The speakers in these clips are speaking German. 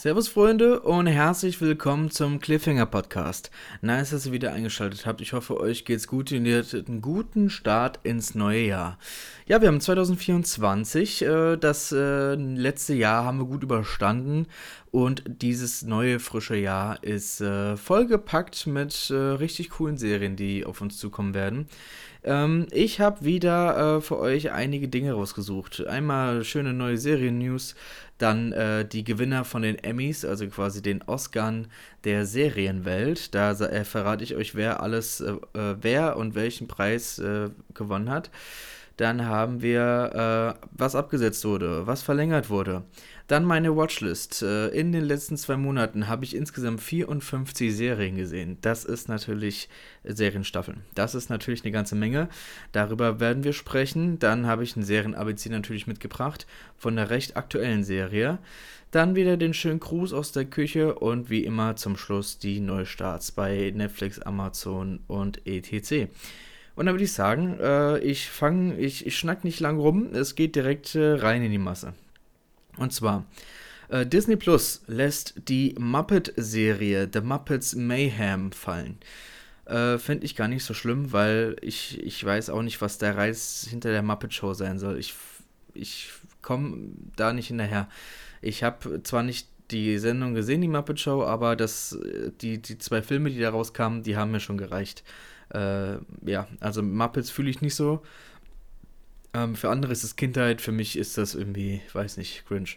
Servus Freunde und herzlich willkommen zum Cliffhanger Podcast. Nice, dass ihr wieder eingeschaltet habt. Ich hoffe, euch geht's gut und ihr hattet einen guten Start ins neue Jahr. Ja, wir haben 2024. Äh, das äh, letzte Jahr haben wir gut überstanden und dieses neue frische Jahr ist äh, vollgepackt mit richtig coolen Serien, die auf uns zukommen werden. Ähm, ich habe wieder für euch einige Dinge rausgesucht. Einmal schöne neue Serien-News, dann äh, die Gewinner von den Emmys, also quasi den Oscars der Serienwelt. Da äh, verrate ich euch, wer alles, äh, äh wer und welchen Preis äh, gewonnen hat. Dann haben wir, äh, was abgesetzt wurde, was verlängert wurde. Dann meine Watchlist. Äh, in den letzten zwei Monaten habe ich insgesamt 54 Serien gesehen. Das ist natürlich Serienstaffeln. Das ist natürlich eine ganze Menge. Darüber werden wir sprechen. Dann habe ich ein Serien-ABC natürlich mitgebracht von der recht aktuellen Serie. Dann wieder den schönen Gruß aus der Küche und wie immer zum Schluss die Neustarts bei Netflix, Amazon und ETC. Und dann würde ich sagen, äh, ich fange, ich, ich schnack nicht lang rum, es geht direkt äh, rein in die Masse. Und zwar, äh, Disney Plus lässt die Muppet-Serie The Muppets Mayhem fallen. Äh, Finde ich gar nicht so schlimm, weil ich, ich weiß auch nicht, was der Reiz hinter der Muppet Show sein soll. Ich, ich komme da nicht hinterher. Ich habe zwar nicht die Sendung gesehen, die Muppet Show, aber das, die, die zwei Filme, die da rauskamen, die haben mir schon gereicht. Äh, ja, also Muppets fühle ich nicht so. Ähm, für andere ist es Kindheit, für mich ist das irgendwie, weiß nicht, cringe.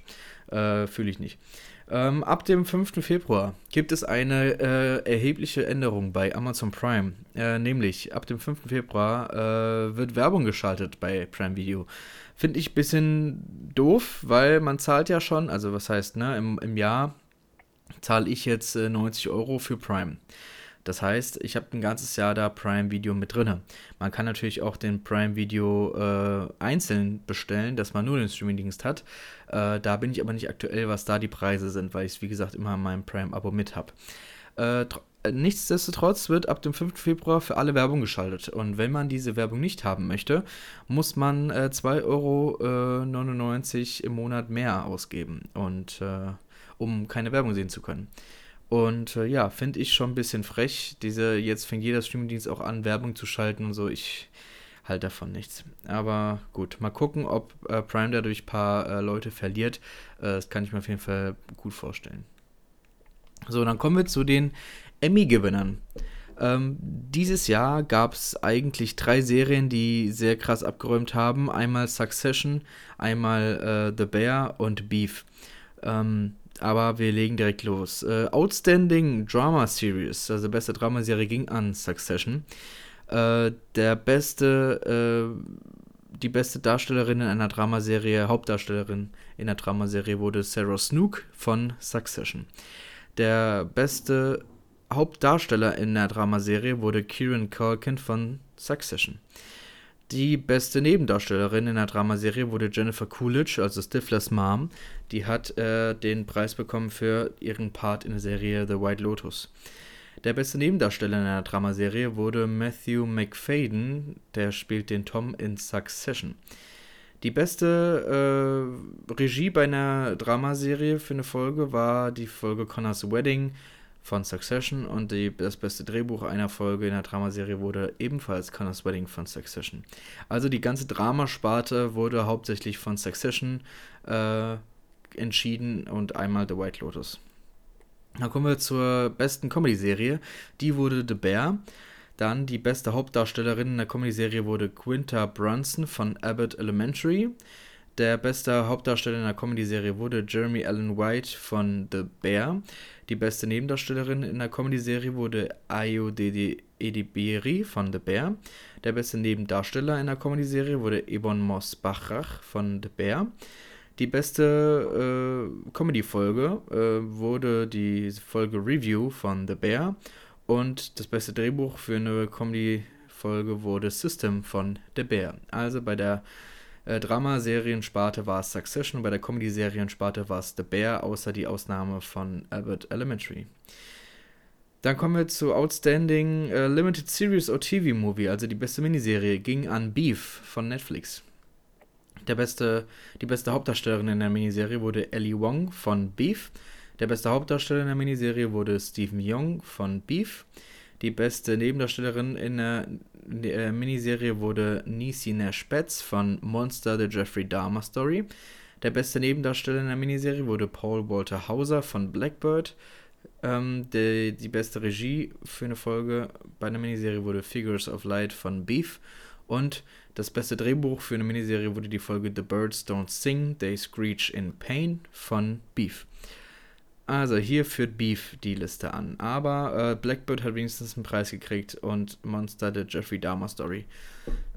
Äh, fühle ich nicht. Ähm, ab dem 5. Februar gibt es eine äh, erhebliche Änderung bei Amazon Prime. Äh, nämlich ab dem 5. Februar äh, wird Werbung geschaltet bei Prime Video. Finde ich ein bisschen doof, weil man zahlt ja schon, also was heißt, ne, im, im Jahr zahle ich jetzt 90 äh, Euro für Prime. Das heißt, ich habe ein ganzes Jahr da Prime Video mit drin. Man kann natürlich auch den Prime Video äh, einzeln bestellen, dass man nur den Streamingdienst hat. Äh, da bin ich aber nicht aktuell, was da die Preise sind, weil ich es, wie gesagt, immer in meinem Prime-Abo mit habe. Äh, nichtsdestotrotz wird ab dem 5. Februar für alle Werbung geschaltet. Und wenn man diese Werbung nicht haben möchte, muss man äh, 2,99 Euro im Monat mehr ausgeben, und, äh, um keine Werbung sehen zu können. Und äh, ja, finde ich schon ein bisschen frech. Diese, jetzt fängt jeder Streamingdienst auch an, Werbung zu schalten und so. Ich halte davon nichts. Aber gut, mal gucken, ob äh, Prime dadurch ein paar äh, Leute verliert. Äh, das kann ich mir auf jeden Fall gut vorstellen. So, dann kommen wir zu den Emmy-Gewinnern. Ähm, dieses Jahr gab es eigentlich drei Serien, die sehr krass abgeräumt haben. Einmal Succession, einmal äh, The Bear und Beef. Ähm, aber wir legen direkt los. Äh, Outstanding Drama Series, also beste Dramaserie ging an Succession. Äh, der beste, äh, die beste Darstellerin in einer Dramaserie, Hauptdarstellerin in einer Dramaserie wurde Sarah Snook von Succession. Der beste Hauptdarsteller in der Dramaserie wurde Kieran Culkin von Succession. Die beste Nebendarstellerin in der Dramaserie wurde Jennifer Coolidge, also Stiflers Mom. Die hat äh, den Preis bekommen für ihren Part in der Serie The White Lotus. Der beste Nebendarsteller in der Dramaserie wurde Matthew McFadden, der spielt den Tom in Succession. Die beste äh, Regie bei einer Dramaserie für eine Folge war die Folge Connor's Wedding von Succession und die, das beste Drehbuch einer Folge in der Dramaserie wurde ebenfalls Connor's Wedding von Succession. Also die ganze Dramasparte wurde hauptsächlich von Succession äh, entschieden und einmal The White Lotus. Dann kommen wir zur besten Comedy-Serie. Die wurde The Bear. Dann die beste Hauptdarstellerin in der Comedy-Serie wurde Quinta Brunson von Abbott Elementary. Der beste Hauptdarsteller in der Comedy-Serie wurde Jeremy Allen White von The Bear. Die beste Nebendarstellerin in der Comedy-Serie wurde Ayo Edibiri von The Bear. Der beste Nebendarsteller in der Comedy-Serie wurde Ebon Moss Bachrach von The Bear. Die beste äh, Comedy-Folge äh, wurde die Folge Review von The Bear. Und das beste Drehbuch für eine Comedy-Folge wurde System von The Bear. Also bei der äh, Drama-Seriensparte war es Succession bei der Comedy-Seriensparte war es The Bear, außer die Ausnahme von Albert Elementary. Dann kommen wir zu Outstanding äh, Limited Series or TV Movie, also die beste Miniserie, ging an Beef von Netflix. Der beste, die beste Hauptdarstellerin in der Miniserie wurde Ellie Wong von Beef. Der beste Hauptdarsteller in der Miniserie wurde Stephen Young von Beef. Die beste Nebendarstellerin in der, der Miniserie wurde Niecy Nash Betts von Monster The Jeffrey Dahmer Story. Der beste Nebendarsteller in der Miniserie wurde Paul Walter Hauser von Blackbird. Ähm, die, die beste Regie für eine Folge bei einer Miniserie wurde Figures of Light von Beef. Und das beste Drehbuch für eine Miniserie wurde die Folge The Birds Don't Sing, They Screech in Pain von Beef. Also hier führt Beef die Liste an. Aber äh, Blackbird hat wenigstens einen Preis gekriegt und Monster, the Jeffrey Dahmer Story,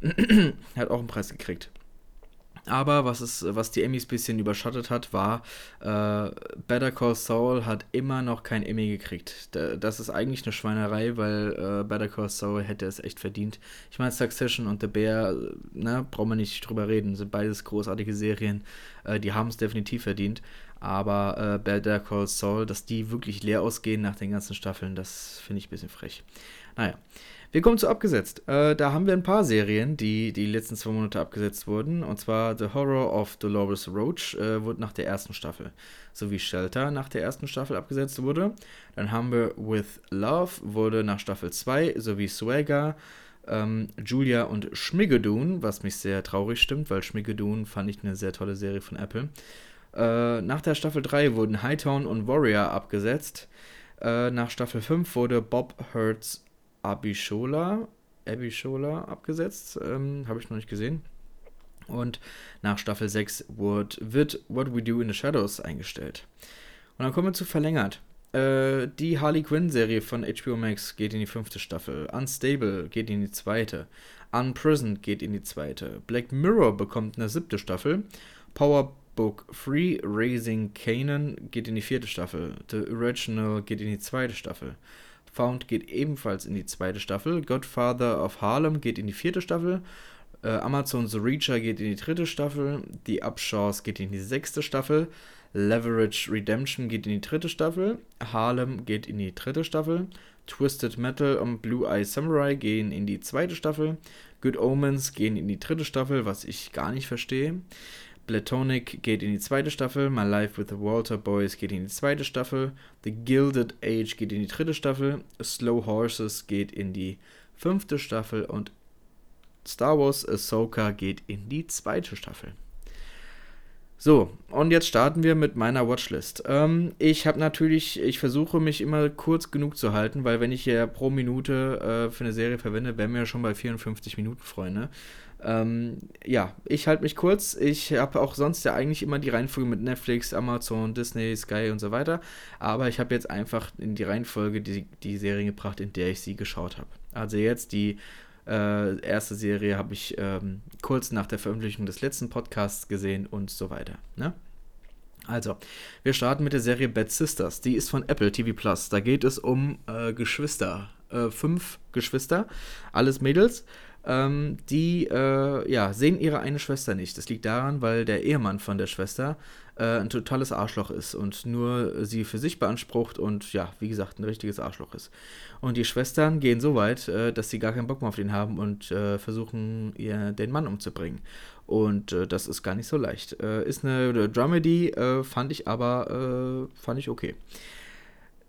hat auch einen Preis gekriegt. Aber was, ist, was die Emmys ein bisschen überschattet hat, war, äh, Better Call Saul hat immer noch kein Emmy gekriegt. Das ist eigentlich eine Schweinerei, weil äh, Better Call Saul hätte es echt verdient. Ich meine, Succession und The Bear, ne, brauchen wir nicht drüber reden, sind beides großartige Serien. Äh, die haben es definitiv verdient. Aber äh, Better Call Saul, dass die wirklich leer ausgehen nach den ganzen Staffeln, das finde ich ein bisschen frech. Naja. Wir kommen zu abgesetzt. Äh, da haben wir ein paar Serien, die die letzten zwei Monate abgesetzt wurden. Und zwar The Horror of Dolores Roach äh, wurde nach der ersten Staffel, sowie Shelter nach der ersten Staffel abgesetzt wurde. Dann haben wir With Love wurde nach Staffel 2, sowie Swagger, ähm, Julia und Schmigadoon, was mich sehr traurig stimmt, weil Schmigadoon fand ich eine sehr tolle Serie von Apple. Äh, nach der Staffel 3 wurden Hightown und Warrior abgesetzt. Äh, nach Staffel 5 wurde Bob Hurts Abishola, Abishola abgesetzt. Ähm, Habe ich noch nicht gesehen. Und nach Staffel 6 wird, wird What We Do in the Shadows eingestellt. Und dann kommen wir zu verlängert. Äh, die Harley Quinn-Serie von HBO Max geht in die fünfte Staffel. Unstable geht in die zweite. Unprisoned geht in die zweite. Black Mirror bekommt eine siebte Staffel. Power Book Free Raising Canaan geht in die vierte Staffel. The Original geht in die zweite Staffel. Found geht ebenfalls in die zweite Staffel. Godfather of Harlem geht in die vierte Staffel. Äh, Amazon Reacher geht in die dritte Staffel. The Upshaws geht in die sechste Staffel. Leverage Redemption geht in die dritte Staffel. Harlem geht in die dritte Staffel. Twisted Metal und Blue Eye Samurai gehen in die zweite Staffel. Good Omens gehen in die dritte Staffel, was ich gar nicht verstehe. Platonic geht in die zweite Staffel, My Life with the Walter Boys geht in die zweite Staffel, The Gilded Age geht in die dritte Staffel, Slow Horses geht in die fünfte Staffel und Star Wars Ahsoka geht in die zweite Staffel. So, und jetzt starten wir mit meiner Watchlist. Ähm, ich habe natürlich, ich versuche mich immer kurz genug zu halten, weil wenn ich ja pro Minute äh, für eine Serie verwende, wären wir ja schon bei 54 Minuten, Freunde. Ähm, ja, ich halte mich kurz. Ich habe auch sonst ja eigentlich immer die Reihenfolge mit Netflix, Amazon, Disney, Sky und so weiter. Aber ich habe jetzt einfach in die Reihenfolge die, die Serien gebracht, in der ich sie geschaut habe. Also jetzt die äh, erste Serie habe ich ähm, kurz nach der Veröffentlichung des letzten Podcasts gesehen und so weiter. Ne? Also, wir starten mit der Serie Bad Sisters. Die ist von Apple TV Plus. Da geht es um äh, Geschwister. Äh, fünf Geschwister, alles Mädels ähm, die äh, ja, sehen ihre eine Schwester nicht. Das liegt daran, weil der Ehemann von der Schwester äh, ein totales Arschloch ist und nur sie für sich beansprucht und ja, wie gesagt, ein richtiges Arschloch ist. Und die Schwestern gehen so weit, äh, dass sie gar keinen Bock mehr auf den haben und äh, versuchen, ihr, den Mann umzubringen. Und äh, das ist gar nicht so leicht. Äh, ist eine Dramedy, fand ich aber fand ich okay.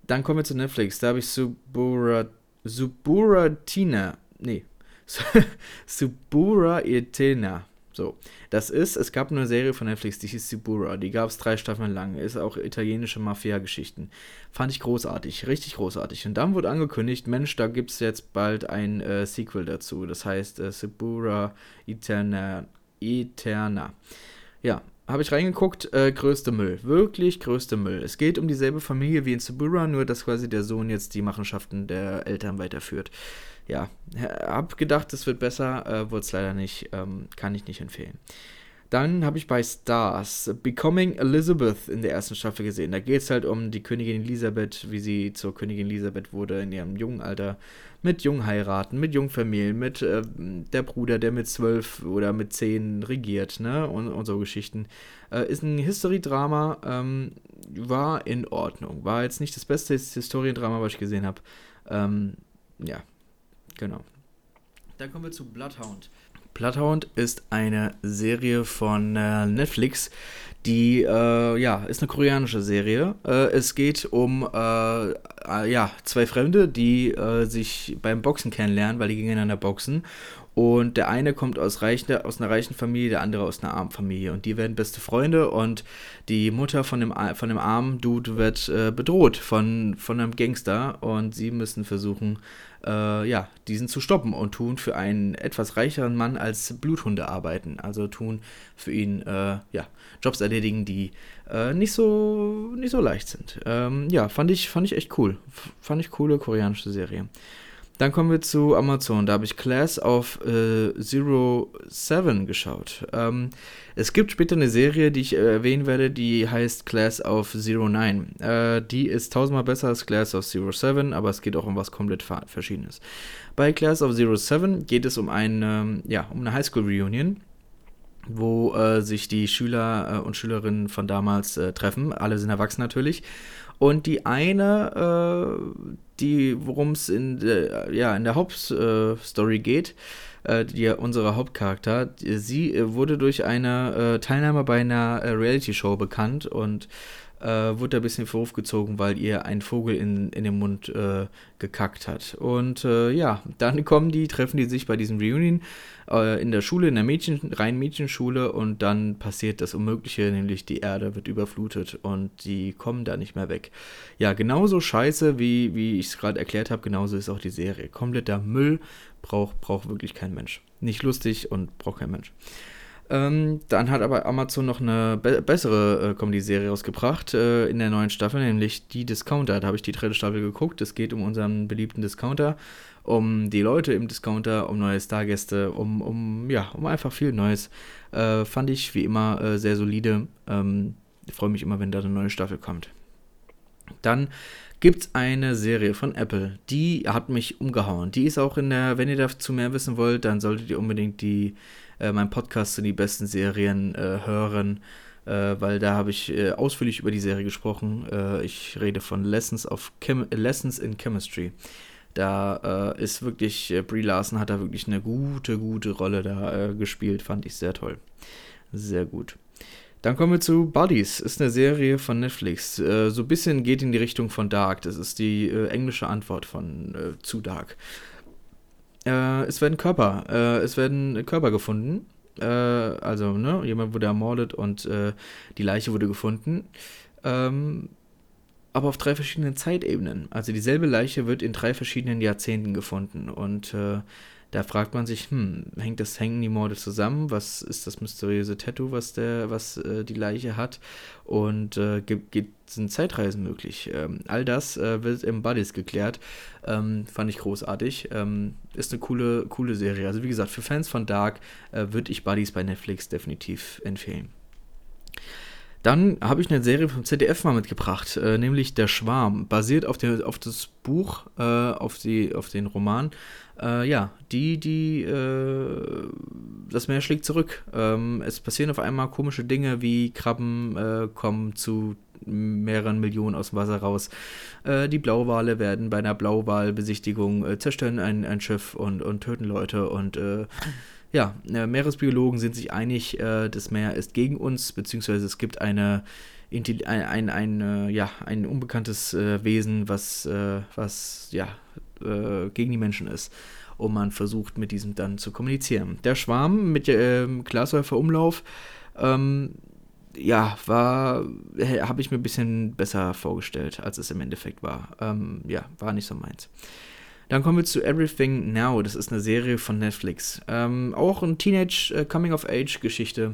Dann kommen wir zu Netflix. Da habe ich Subura, Suburatina. Nee, Subura Etena. So, das ist, es gab eine Serie von Netflix, die hieß Subura, die gab es drei Staffeln lang, ist auch italienische Mafia-Geschichten. Fand ich großartig, richtig großartig. Und dann wurde angekündigt, Mensch, da gibt es jetzt bald ein äh, Sequel dazu, das heißt äh, Subura Eterna. Eterna. Ja, habe ich reingeguckt, äh, größte Müll. Wirklich größte Müll. Es geht um dieselbe Familie wie in Subura, nur dass quasi der Sohn jetzt die Machenschaften der Eltern weiterführt ja, hab gedacht, es wird besser, äh, wurde es leider nicht, ähm, kann ich nicht empfehlen. Dann habe ich bei Stars Becoming Elizabeth in der ersten Staffel gesehen. Da geht es halt um die Königin Elisabeth, wie sie zur Königin Elisabeth wurde in ihrem jungen Alter. Mit jungen heiraten, mit jungen Familien, mit äh, der Bruder, der mit zwölf oder mit zehn regiert, ne? Und, und so Geschichten. Äh, ist ein History-Drama, ähm, war in Ordnung. War jetzt nicht das beste Historiendrama, was ich gesehen habe. Ähm, ja, Genau. Dann kommen wir zu Bloodhound. Bloodhound ist eine Serie von äh, Netflix, die, äh, ja, ist eine koreanische Serie. Äh, es geht um, äh, äh, ja, zwei Fremde, die äh, sich beim Boxen kennenlernen, weil die gegeneinander boxen. Und der eine kommt aus, reichen, aus einer reichen Familie, der andere aus einer armen Familie. Und die werden beste Freunde und die Mutter von dem, von dem armen Dude wird äh, bedroht von, von einem Gangster und sie müssen versuchen, äh, ja, diesen zu stoppen und tun für einen etwas reicheren Mann als Bluthunde arbeiten. Also tun für ihn, äh, ja, Jobs erledigen, die äh, nicht, so, nicht so leicht sind. Ähm, ja, fand ich, fand ich echt cool. F fand ich coole koreanische Serie. Dann kommen wir zu Amazon. Da habe ich Class of äh, Zero Seven geschaut. Ähm, es gibt später eine Serie, die ich äh, erwähnen werde, die heißt Class of Zero Nine. Äh, die ist tausendmal besser als Class of Zero Seven, aber es geht auch um was komplett Verschiedenes. Bei Class of Zero Seven geht es um eine, ja, um eine Highschool Reunion wo äh, sich die Schüler äh, und Schülerinnen von damals äh, treffen. Alle sind erwachsen natürlich. Und die eine, die, worum es in, der, ja, in der Hauptstory geht, äh, die, unsere Hauptcharakter, sie äh, wurde durch eine äh, Teilnahme bei einer äh, Reality-Show bekannt und äh, wurde ein bisschen in Verruf gezogen, weil ihr ein Vogel in, in den Mund äh, gekackt hat. Und äh, ja, dann kommen die, treffen die sich bei diesem Reunion äh, in der Schule, in der Mädchen, reinen Mädchenschule und dann passiert das Unmögliche, nämlich die Erde wird überflutet und die kommen da nicht mehr weg. Ja, genauso scheiße, wie, wie ich es gerade erklärt habe, genauso ist auch die Serie. Kompletter Müll braucht, braucht wirklich kein Mensch. Nicht lustig und braucht kein Mensch. Ähm, dann hat aber Amazon noch eine be bessere äh, Comedy-Serie rausgebracht äh, in der neuen Staffel, nämlich die Discounter. Da habe ich die dritte Staffel geguckt. Es geht um unseren beliebten Discounter, um die Leute im Discounter, um neue Stargäste, um, um, ja, um einfach viel Neues. Äh, fand ich wie immer äh, sehr solide. Ähm, Freue mich immer, wenn da eine neue Staffel kommt. Dann gibt es eine Serie von Apple, die hat mich umgehauen. Die ist auch in der, wenn ihr dazu mehr wissen wollt, dann solltet ihr unbedingt die äh, meinen Podcast zu die besten Serien äh, hören, äh, weil da habe ich äh, ausführlich über die Serie gesprochen. Äh, ich rede von Lessons, of Chem Lessons in Chemistry. Da ist wirklich, Brie Larson hat da wirklich eine gute, gute Rolle da gespielt, fand ich sehr toll. Sehr gut. Dann kommen wir zu Buddies. Ist eine Serie von Netflix. Äh, so ein bisschen geht in die Richtung von Dark. Das ist die äh, englische Antwort von äh, zu Dark. Äh, es werden Körper, äh, es werden Körper gefunden. Äh, also, ne, jemand wurde ermordet und äh, die Leiche wurde gefunden. Ähm, aber auf drei verschiedenen Zeitebenen. Also dieselbe Leiche wird in drei verschiedenen Jahrzehnten gefunden. Und äh, da fragt man sich, hm, hängt das, hängen die Morde zusammen? Was ist das mysteriöse Tattoo, was der, was äh, die Leiche hat? Und äh, gibt, gibt, sind Zeitreisen möglich? Ähm, all das äh, wird im Buddies geklärt. Ähm, fand ich großartig. Ähm, ist eine coole, coole Serie. Also wie gesagt, für Fans von Dark äh, würde ich Buddies bei Netflix definitiv empfehlen. Dann habe ich eine Serie vom ZDF mal mitgebracht, äh, nämlich Der Schwarm, basiert auf, der, auf das Buch, äh, auf, die, auf den Roman äh, ja, die, die, äh, das Meer schlägt zurück. Ähm, es passieren auf einmal komische Dinge, wie Krabben äh, kommen zu mehreren Millionen aus dem Wasser raus. Äh, die Blauwale werden bei einer Blauwalbesichtigung äh, zerstören ein, ein Schiff und, und töten Leute und äh, ja, Meeresbiologen sind sich einig, das Meer ist gegen uns, beziehungsweise es gibt eine ein, ein, ein, ja, ein unbekanntes Wesen, was, was ja, äh, gegen die Menschen ist. Und man versucht mit diesem dann zu kommunizieren. Der Schwarm mit ähm, Glashäufer Umlauf, ähm, ja, war, habe ich mir ein bisschen besser vorgestellt, als es im Endeffekt war. Ähm, ja, war nicht so meins. Dann kommen wir zu Everything Now. Das ist eine Serie von Netflix. Ähm, auch eine Teenage äh, Coming of Age Geschichte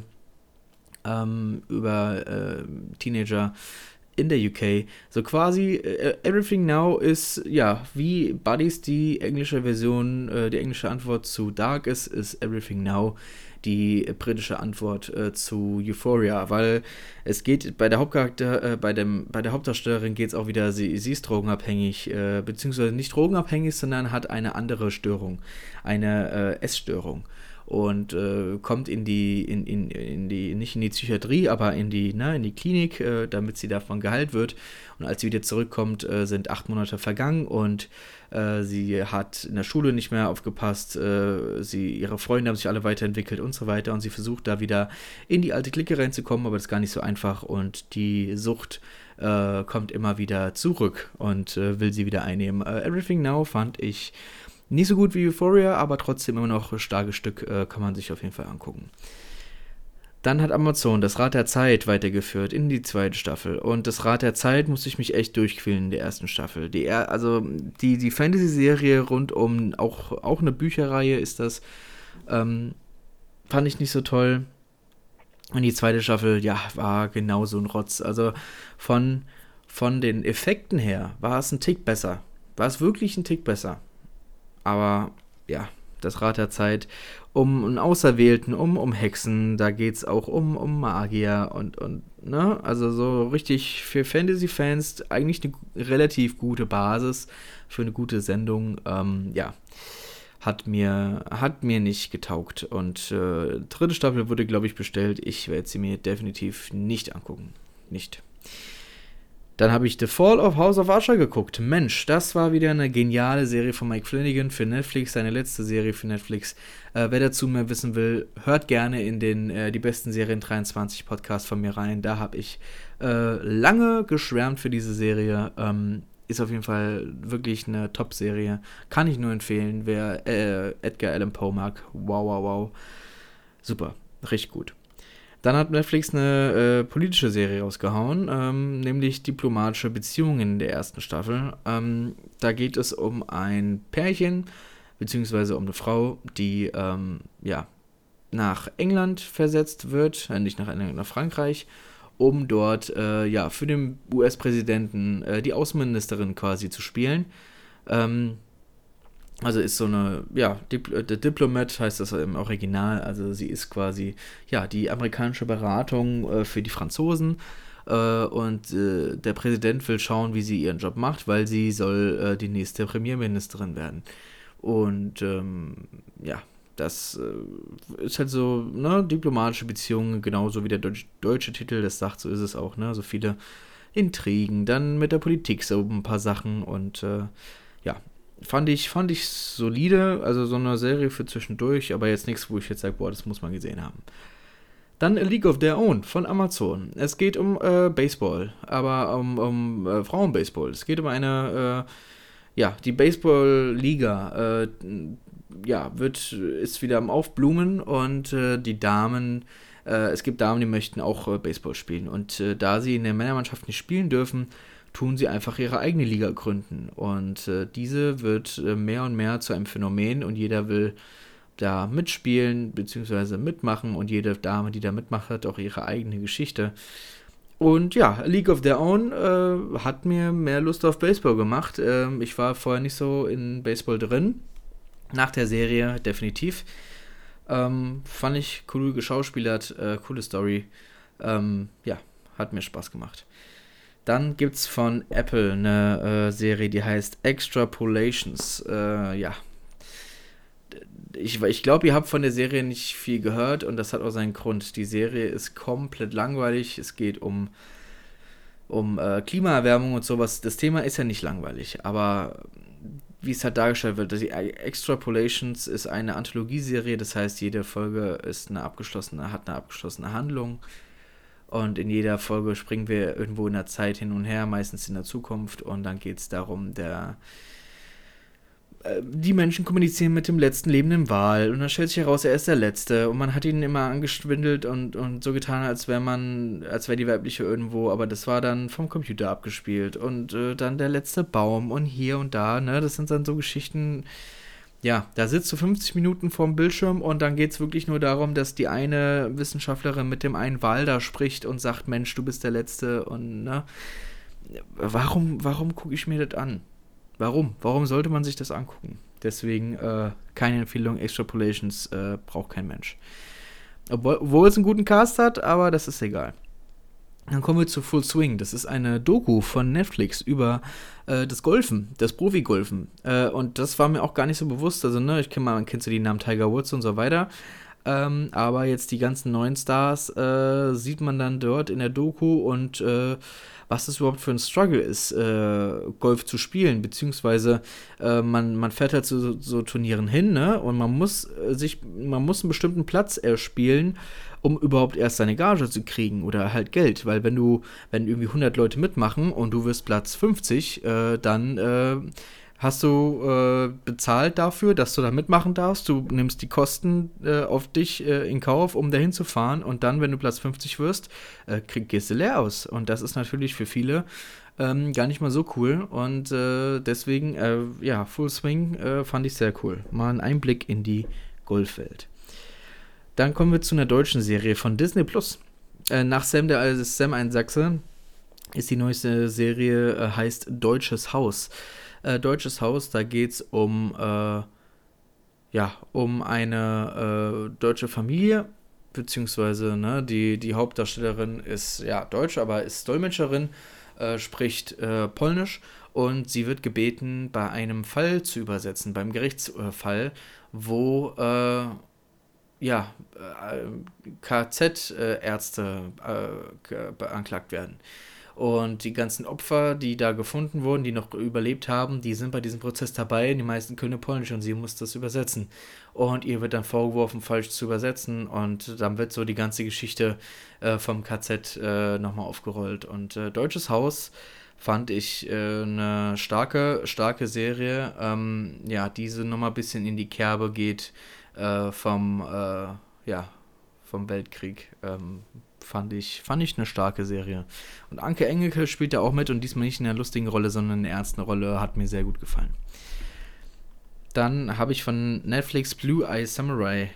ähm, über äh, Teenager, in der UK. So quasi uh, Everything Now ist ja wie Buddies die englische Version, uh, die englische Antwort zu Dark ist, ist Everything Now die britische Antwort uh, zu Euphoria, weil es geht bei der Hauptcharakter, bei dem bei der Hauptdarstellerin geht es auch wieder, sie, sie ist drogenabhängig, beziehungsweise nicht drogenabhängig, sondern hat eine andere Störung, eine Essstörung. Und äh, kommt in die, in, in, in die, nicht in die Psychiatrie, aber in die, ne, in die Klinik, äh, damit sie davon geheilt wird. Und als sie wieder zurückkommt, äh, sind acht Monate vergangen und äh, sie hat in der Schule nicht mehr aufgepasst, äh, sie, ihre Freunde haben sich alle weiterentwickelt und so weiter und sie versucht da wieder in die alte Clique reinzukommen, aber das ist gar nicht so einfach und die Sucht äh, kommt immer wieder zurück und will sie wieder einnehmen. Everything Now fand ich nicht so gut wie Euphoria, aber trotzdem immer noch ein starkes Stück, äh, kann man sich auf jeden Fall angucken. Dann hat Amazon das Rad der Zeit weitergeführt in die zweite Staffel. Und das Rad der Zeit musste ich mich echt durchquälen in der ersten Staffel. Die, also die, die Fantasy-Serie rund um, auch, auch eine Bücherreihe ist das, ähm, fand ich nicht so toll. Und die zweite Staffel, ja, war genauso ein Rotz. Also von, von den Effekten her war es ein Tick besser. War es wirklich ein Tick besser. Aber ja, das Rad der Zeit. Um einen Auserwählten, um, um Hexen, da geht es auch um, um Magier und, und, ne, also so richtig für Fantasy-Fans eigentlich eine relativ gute Basis für eine gute Sendung, ähm, ja, hat mir, hat mir nicht getaugt. Und äh, dritte Staffel wurde, glaube ich, bestellt, ich werde sie mir definitiv nicht angucken, nicht. Dann habe ich The Fall of House of Usher geguckt. Mensch, das war wieder eine geniale Serie von Mike Flanagan für Netflix, seine letzte Serie für Netflix. Äh, wer dazu mehr wissen will, hört gerne in den äh, die besten Serien 23 Podcast von mir rein. Da habe ich äh, lange geschwärmt für diese Serie. Ähm, ist auf jeden Fall wirklich eine Top-Serie. Kann ich nur empfehlen, wer äh, Edgar Allan Poe mag. Wow, wow, wow. Super, richtig gut. Dann hat Netflix eine äh, politische Serie rausgehauen, ähm, nämlich diplomatische Beziehungen in der ersten Staffel. Ähm, da geht es um ein Pärchen, beziehungsweise um eine Frau, die ähm, ja, nach England versetzt wird, äh, nicht nach England, nach Frankreich, um dort äh, ja, für den US-Präsidenten äh, die Außenministerin quasi zu spielen. Ähm, also ist so eine, ja, Dipl äh, Diplomat heißt das im Original. Also sie ist quasi, ja, die amerikanische Beratung äh, für die Franzosen. Äh, und äh, der Präsident will schauen, wie sie ihren Job macht, weil sie soll äh, die nächste Premierministerin werden. Und ähm, ja, das äh, ist halt so, ne, diplomatische Beziehungen, genauso wie der Deutsch, deutsche Titel das sagt, so ist es auch, ne? So viele Intrigen, dann mit der Politik so ein paar Sachen und ja, fand ich, fand ich solide, also so eine Serie für zwischendurch, aber jetzt nichts, wo ich jetzt sage, boah, das muss man gesehen haben. Dann A League of Their Own von Amazon. Es geht um äh, Baseball, aber um, um äh, Frauenbaseball. Es geht um eine, äh, ja, die Baseball-Liga, äh, ja, wird, ist wieder am Aufblumen und äh, die Damen, äh, es gibt Damen, die möchten auch Baseball spielen. Und da sie in der Männermannschaft nicht spielen dürfen, tun sie einfach ihre eigene Liga gründen. Und äh, diese wird äh, mehr und mehr zu einem Phänomen und jeder will da mitspielen bzw. mitmachen und jede Dame, die da mitmacht, hat auch ihre eigene Geschichte. Und ja, League of Their Own äh, hat mir mehr Lust auf Baseball gemacht. Ähm, ich war vorher nicht so in Baseball drin. Nach der Serie definitiv. Ähm, fand ich cool geschauspielert, äh, coole Story. Ähm, ja, hat mir Spaß gemacht. Dann gibt es von Apple eine äh, Serie, die heißt Extrapolations. Äh, ja. Ich, ich glaube, ihr habt von der Serie nicht viel gehört und das hat auch seinen Grund. Die Serie ist komplett langweilig. Es geht um, um äh, Klimaerwärmung und sowas. Das Thema ist ja nicht langweilig, aber wie es halt dargestellt wird, die Extrapolations ist eine Anthologieserie, das heißt, jede Folge ist eine abgeschlossene, hat eine abgeschlossene Handlung und in jeder Folge springen wir irgendwo in der Zeit hin und her, meistens in der Zukunft. Und dann geht es darum, der äh, die Menschen kommunizieren mit dem letzten lebenden Wal. Und dann stellt sich heraus, er ist der Letzte. Und man hat ihn immer angeschwindelt und, und so getan, als wäre man, als wäre die weibliche irgendwo, aber das war dann vom Computer abgespielt. Und äh, dann der letzte Baum und hier und da, ne, das sind dann so Geschichten, ja, da sitzt du 50 Minuten vorm Bildschirm und dann geht es wirklich nur darum, dass die eine Wissenschaftlerin mit dem einen Wal da spricht und sagt, Mensch, du bist der Letzte und ne? Warum, warum gucke ich mir das an? Warum? Warum sollte man sich das angucken? Deswegen äh, keine Empfehlung, Extrapolations äh, braucht kein Mensch. Obwohl, obwohl es einen guten Cast hat, aber das ist egal. Dann kommen wir zu Full Swing. Das ist eine Doku von Netflix über äh, das Golfen, das Profi-Golfen. Äh, und das war mir auch gar nicht so bewusst. Also, ne, ich kenne mal, man kennt so die Namen Tiger Woods und so weiter. Ähm, aber jetzt die ganzen neuen Stars äh, sieht man dann dort in der Doku und äh, was das überhaupt für ein Struggle ist, äh, Golf zu spielen, beziehungsweise äh, man, man fährt halt zu so, so, Turnieren hin, ne? Und man muss äh, sich, man muss einen bestimmten Platz erspielen, um überhaupt erst seine Gage zu kriegen oder halt Geld, weil wenn du, wenn irgendwie 100 Leute mitmachen und du wirst Platz 50, äh, dann hast du äh, bezahlt dafür, dass du da mitmachen darfst. Du nimmst die Kosten äh, auf dich äh, in Kauf, um dahin zu fahren. Und dann, wenn du Platz 50 wirst, äh, krieg, gehst du leer aus. Und das ist natürlich für viele ähm, gar nicht mal so cool. Und äh, deswegen, äh, ja, Full Swing fand ich sehr cool. Mal ein Einblick in die Golfwelt. Dann kommen wir zu einer deutschen Serie von Disney Plus. nach Sam, der also Sam ein Sachse, ist die neueste Serie, heißt Deutsches Haus äh, Deutsches Haus, da geht es um, äh, ja, um eine äh, deutsche Familie, beziehungsweise ne, die, die Hauptdarstellerin ist ja deutsch, aber ist Dolmetscherin, äh, spricht äh, Polnisch und sie wird gebeten, bei einem Fall zu übersetzen, beim Gerichtsfall, wo äh, ja, KZ-Ärzte beanklagt werden. Und die ganzen Opfer, die da gefunden wurden, die noch überlebt haben, die sind bei diesem Prozess dabei. Die meisten können Polnisch und sie muss das übersetzen. Und ihr wird dann vorgeworfen, falsch zu übersetzen. Und dann wird so die ganze Geschichte äh, vom KZ äh, nochmal aufgerollt. Und äh, Deutsches Haus fand ich äh, eine starke, starke Serie. Ähm, ja, diese nochmal ein bisschen in die Kerbe geht äh, vom, äh, ja, vom Weltkrieg. Ähm, fand ich, fand ich eine starke Serie. Und Anke Engelke spielt da auch mit und diesmal nicht in einer lustigen Rolle, sondern in einer ernsten Rolle. Hat mir sehr gut gefallen. Dann habe ich von Netflix Blue Eye Samurai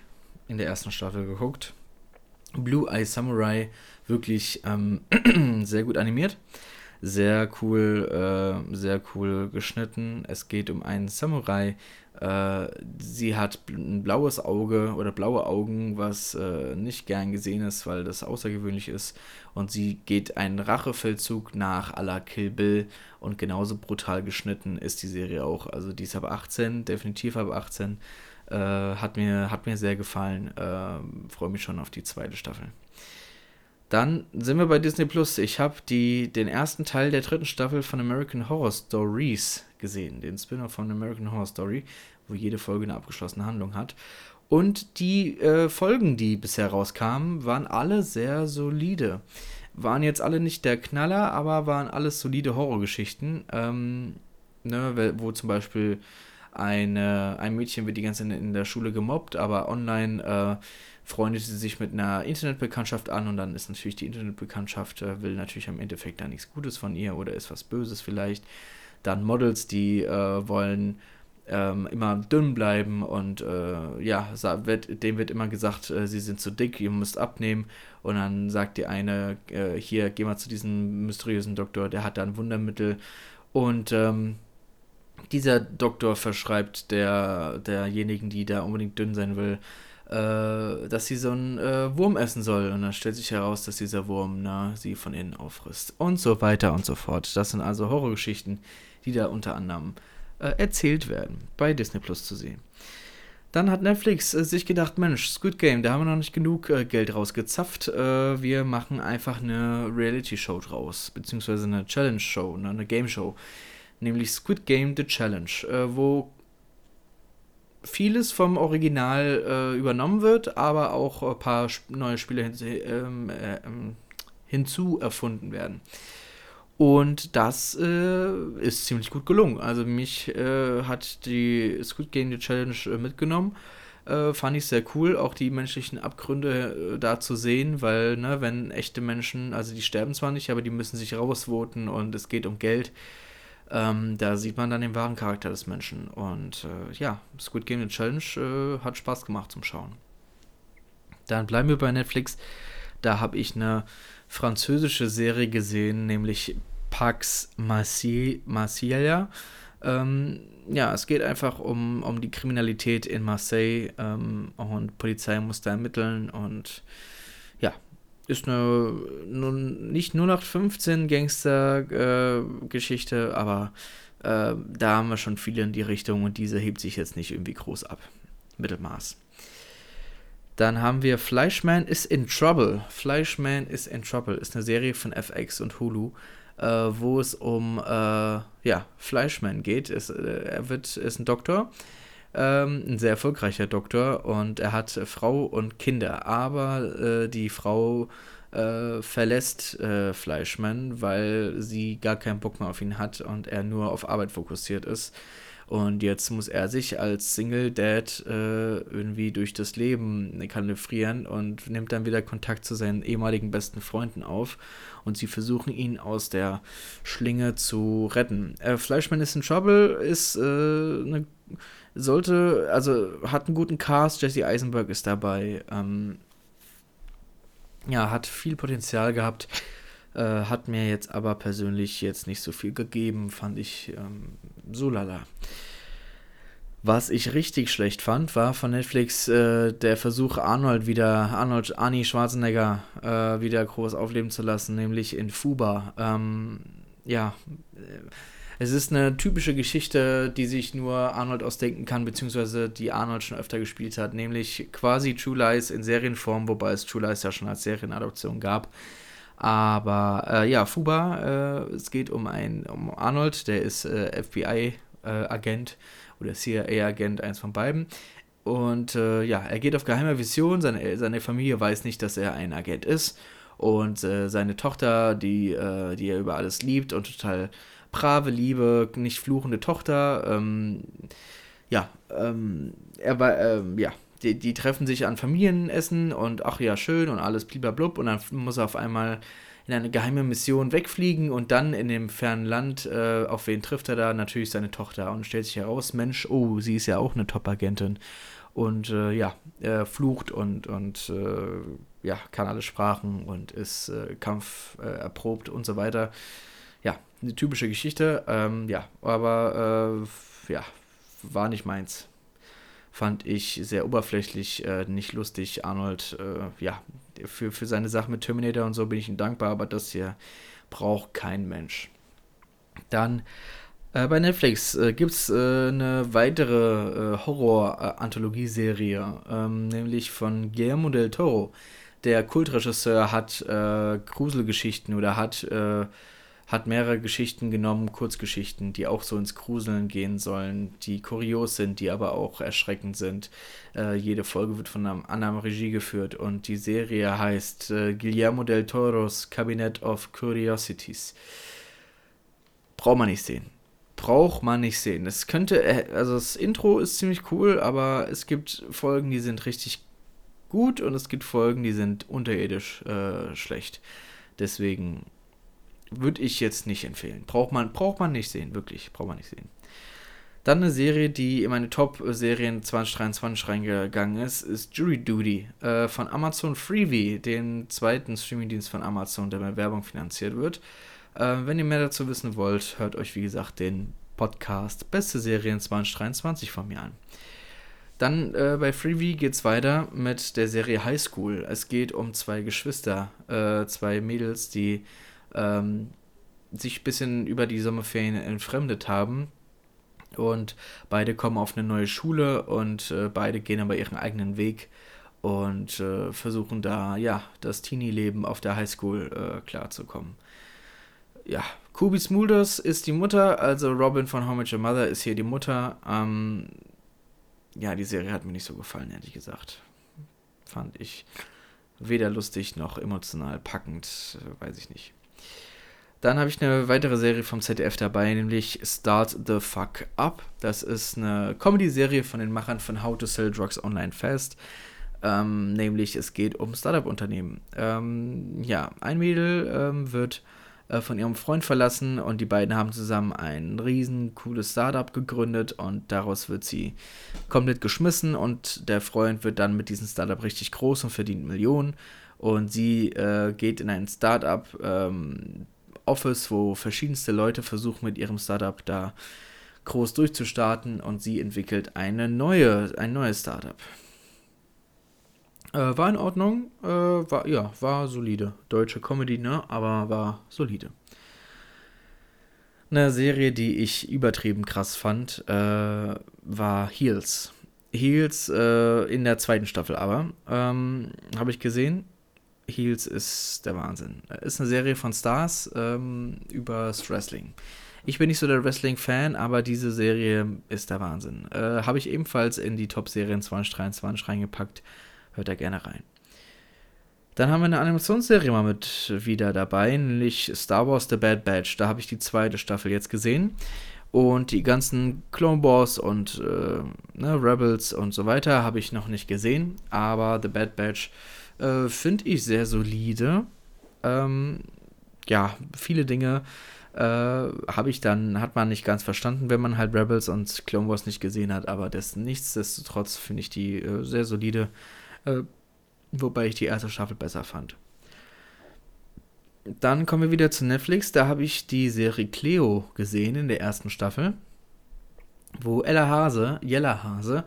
in der ersten Staffel geguckt. Blue Eye Samurai wirklich ähm, sehr gut animiert. Sehr cool, äh, sehr cool geschnitten. Es geht um einen Samurai, äh, sie hat ein blaues Auge oder blaue Augen, was äh, nicht gern gesehen ist, weil das außergewöhnlich ist. Und sie geht einen Rachefeldzug nach à la Kill Bill und genauso brutal geschnitten ist die Serie auch. Also die ist ab 18, definitiv ab 18. Äh, hat, mir, hat mir sehr gefallen. Äh, Freue mich schon auf die zweite Staffel. Dann sind wir bei Disney Plus. Ich habe den ersten Teil der dritten Staffel von American Horror Stories gesehen, den Spin-off von American Horror Story, wo jede Folge eine abgeschlossene Handlung hat. Und die äh, Folgen, die bisher rauskamen, waren alle sehr solide. Waren jetzt alle nicht der Knaller, aber waren alles solide Horrorgeschichten. Ähm, ne, wo zum Beispiel eine, ein Mädchen wird die ganze Zeit in der Schule gemobbt, aber online äh, freundet sie sich mit einer Internetbekanntschaft an und dann ist natürlich die Internetbekanntschaft, äh, will natürlich im Endeffekt da nichts Gutes von ihr oder ist was Böses vielleicht. Dann Models, die äh, wollen ähm, immer dünn bleiben und äh, ja, wird, dem wird immer gesagt, äh, sie sind zu dick, ihr müsst abnehmen. Und dann sagt die eine, äh, hier, geh mal zu diesem mysteriösen Doktor, der hat da ein Wundermittel. Und ähm, dieser Doktor verschreibt der, derjenigen, die da unbedingt dünn sein will, äh, dass sie so einen äh, Wurm essen soll. Und dann stellt sich heraus, dass dieser Wurm na, sie von innen auffrisst. Und so weiter und so fort. Das sind also Horrorgeschichten, die da unter anderem äh, erzählt werden, bei Disney Plus zu sehen. Dann hat Netflix äh, sich gedacht, Mensch, Squid Game, da haben wir noch nicht genug äh, Geld rausgezapft. Äh, wir machen einfach eine Reality-Show draus, beziehungsweise eine Challenge-Show, ne, eine Game-Show. Nämlich Squid Game The Challenge, wo vieles vom Original äh, übernommen wird, aber auch ein paar neue Spiele hin, ähm, ähm, hinzu erfunden werden. Und das äh, ist ziemlich gut gelungen. Also mich äh, hat die Squid Game Challenge äh, mitgenommen. Äh, fand ich sehr cool, auch die menschlichen Abgründe äh, da zu sehen, weil, ne, wenn echte Menschen, also die sterben zwar nicht, aber die müssen sich rausvoten und es geht um Geld. Ähm, da sieht man dann den wahren Charakter des Menschen. Und äh, ja, Squid Game Challenge hat Spaß gemacht zum Schauen. Dann bleiben wir bei Netflix. Da habe ich eine französische Serie gesehen, nämlich Pax Marseilla. Ähm, ja, es geht einfach um, um die Kriminalität in Marseille ähm, und Polizei muss da ermitteln und ja, ist eine nun nicht nur nach 15 Gangster-Geschichte, aber äh, da haben wir schon viele in die Richtung und diese hebt sich jetzt nicht irgendwie groß ab. Mittelmaß. Dann haben wir Fleischman is in Trouble. Fleischman is in Trouble ist eine Serie von FX und Hulu, äh, wo es um äh, ja, Fleischman geht. Es, äh, er wird, ist ein Doktor, ähm, ein sehr erfolgreicher Doktor und er hat Frau und Kinder, aber äh, die Frau äh, verlässt äh, Fleischman, weil sie gar keinen Bock mehr auf ihn hat und er nur auf Arbeit fokussiert ist. Und jetzt muss er sich als Single Dad äh, irgendwie durch das Leben kalifrieren und nimmt dann wieder Kontakt zu seinen ehemaligen besten Freunden auf. Und sie versuchen ihn aus der Schlinge zu retten. Äh, Fleischmann ist in Trouble, ist äh, eine, sollte, also hat einen guten Cast. Jesse Eisenberg ist dabei. Ähm, ja, hat viel Potenzial gehabt. Äh, hat mir jetzt aber persönlich jetzt nicht so viel gegeben, fand ich ähm, so lala. Was ich richtig schlecht fand, war von Netflix äh, der Versuch, Arnold wieder, Arnold, Arnie Schwarzenegger äh, wieder groß aufleben zu lassen, nämlich in Fuba. Ähm, ja, äh, es ist eine typische Geschichte, die sich nur Arnold ausdenken kann, beziehungsweise die Arnold schon öfter gespielt hat, nämlich quasi True Lies in Serienform, wobei es True Lies ja schon als Serienadoption gab. Aber äh, ja, Fuba, äh, es geht um einen um Arnold, der ist äh, FBI-Agent äh, oder CIA-Agent, eins von beiden. Und äh, ja, er geht auf geheime Vision, seine, seine Familie weiß nicht, dass er ein Agent ist. Und äh, seine Tochter, die, die er über alles liebt und total brave, liebe, nicht fluchende Tochter, ähm, ja, ähm, er war, ähm, ja, die, die treffen sich an Familienessen und ach ja, schön und alles blub und dann muss er auf einmal in eine geheime Mission wegfliegen und dann in dem fernen Land, äh, auf wen trifft er da? Natürlich seine Tochter und stellt sich heraus, Mensch, oh, sie ist ja auch eine Top-Agentin und äh, ja, er flucht und, und äh, ja, kann alle Sprachen und ist äh, Kampf äh, erprobt und so weiter. Eine typische Geschichte, ähm, ja, aber äh, ja, war nicht meins fand ich sehr oberflächlich, äh, nicht lustig. Arnold, äh, ja, für, für seine Sache mit Terminator und so bin ich ihm dankbar, aber das hier braucht kein Mensch. Dann äh, bei Netflix äh, gibt es äh, eine weitere äh, Horror-Anthologieserie, ähm, nämlich von Guillermo del Toro. Der Kultregisseur hat Gruselgeschichten oder hat hat mehrere Geschichten genommen, Kurzgeschichten, die auch so ins Gruseln gehen sollen, die kurios sind, die aber auch erschreckend sind. Äh, jede Folge wird von einem anderen Regie geführt und die Serie heißt äh, Guillermo del Toros Cabinet of Curiosities. Braucht man nicht sehen. Braucht man nicht sehen. Es könnte, äh, also das Intro ist ziemlich cool, aber es gibt Folgen, die sind richtig gut und es gibt Folgen, die sind unterirdisch äh, schlecht. Deswegen würde ich jetzt nicht empfehlen. Braucht man, braucht man nicht sehen, wirklich. Braucht man nicht sehen. Dann eine Serie, die in meine Top-Serien 2023 reingegangen ist, ist Jury Duty äh, von Amazon Freebie, dem zweiten Streamingdienst von Amazon, der mit Werbung finanziert wird. Äh, wenn ihr mehr dazu wissen wollt, hört euch wie gesagt den Podcast Beste Serien 2023 von mir an. Dann äh, bei Freebie geht es weiter mit der Serie High School. Es geht um zwei Geschwister, äh, zwei Mädels, die ähm, sich ein bisschen über die Sommerferien entfremdet haben. Und beide kommen auf eine neue Schule und äh, beide gehen aber ihren eigenen Weg und äh, versuchen da, ja, das Teenie-Leben auf der Highschool äh, klarzukommen. Ja, Kubi Smulders ist die Mutter, also Robin von How Much Your Mother ist hier die Mutter. Ähm, ja, die Serie hat mir nicht so gefallen, ehrlich gesagt. Fand ich weder lustig noch emotional packend, äh, weiß ich nicht. Dann habe ich eine weitere Serie vom ZDF dabei, nämlich Start the Fuck Up. Das ist eine Comedy-Serie von den Machern von How to Sell Drugs Online Fast. Ähm, nämlich es geht um Startup-Unternehmen. Ähm, ja, ein Mädel ähm, wird äh, von ihrem Freund verlassen und die beiden haben zusammen ein riesen cooles Startup gegründet und daraus wird sie komplett geschmissen und der Freund wird dann mit diesem Startup richtig groß und verdient Millionen und sie äh, geht in ein Startup, ähm, Office, wo verschiedenste Leute versuchen mit ihrem Startup da groß durchzustarten und sie entwickelt eine neue, ein neues Startup. Äh, war in Ordnung, äh, war, ja, war solide. Deutsche Comedy, ne, aber war solide. Eine Serie, die ich übertrieben krass fand, äh, war Heels. Heels äh, in der zweiten Staffel aber. Ähm, Habe ich gesehen. Heels ist der Wahnsinn. Ist eine Serie von Stars ähm, über Wrestling. Ich bin nicht so der Wrestling-Fan, aber diese Serie ist der Wahnsinn. Äh, Habe ich ebenfalls in die Top-Serien 2023 reingepackt. Hört da gerne rein. Dann haben wir eine Animationsserie mal mit wieder dabei, nämlich Star Wars The Bad Batch. Da habe ich die zweite Staffel jetzt gesehen. Und die ganzen Clone Wars und äh, ne, Rebels und so weiter habe ich noch nicht gesehen. Aber The Bad Batch äh, finde ich sehr solide. Ähm, ja, viele Dinge äh, habe ich dann, hat man nicht ganz verstanden, wenn man halt Rebels und Clone Wars nicht gesehen hat. Aber das, nichtsdestotrotz finde ich die äh, sehr solide. Äh, wobei ich die erste Staffel besser fand. Dann kommen wir wieder zu Netflix. Da habe ich die Serie Cleo gesehen in der ersten Staffel, wo Ella Hase, Jella Hase,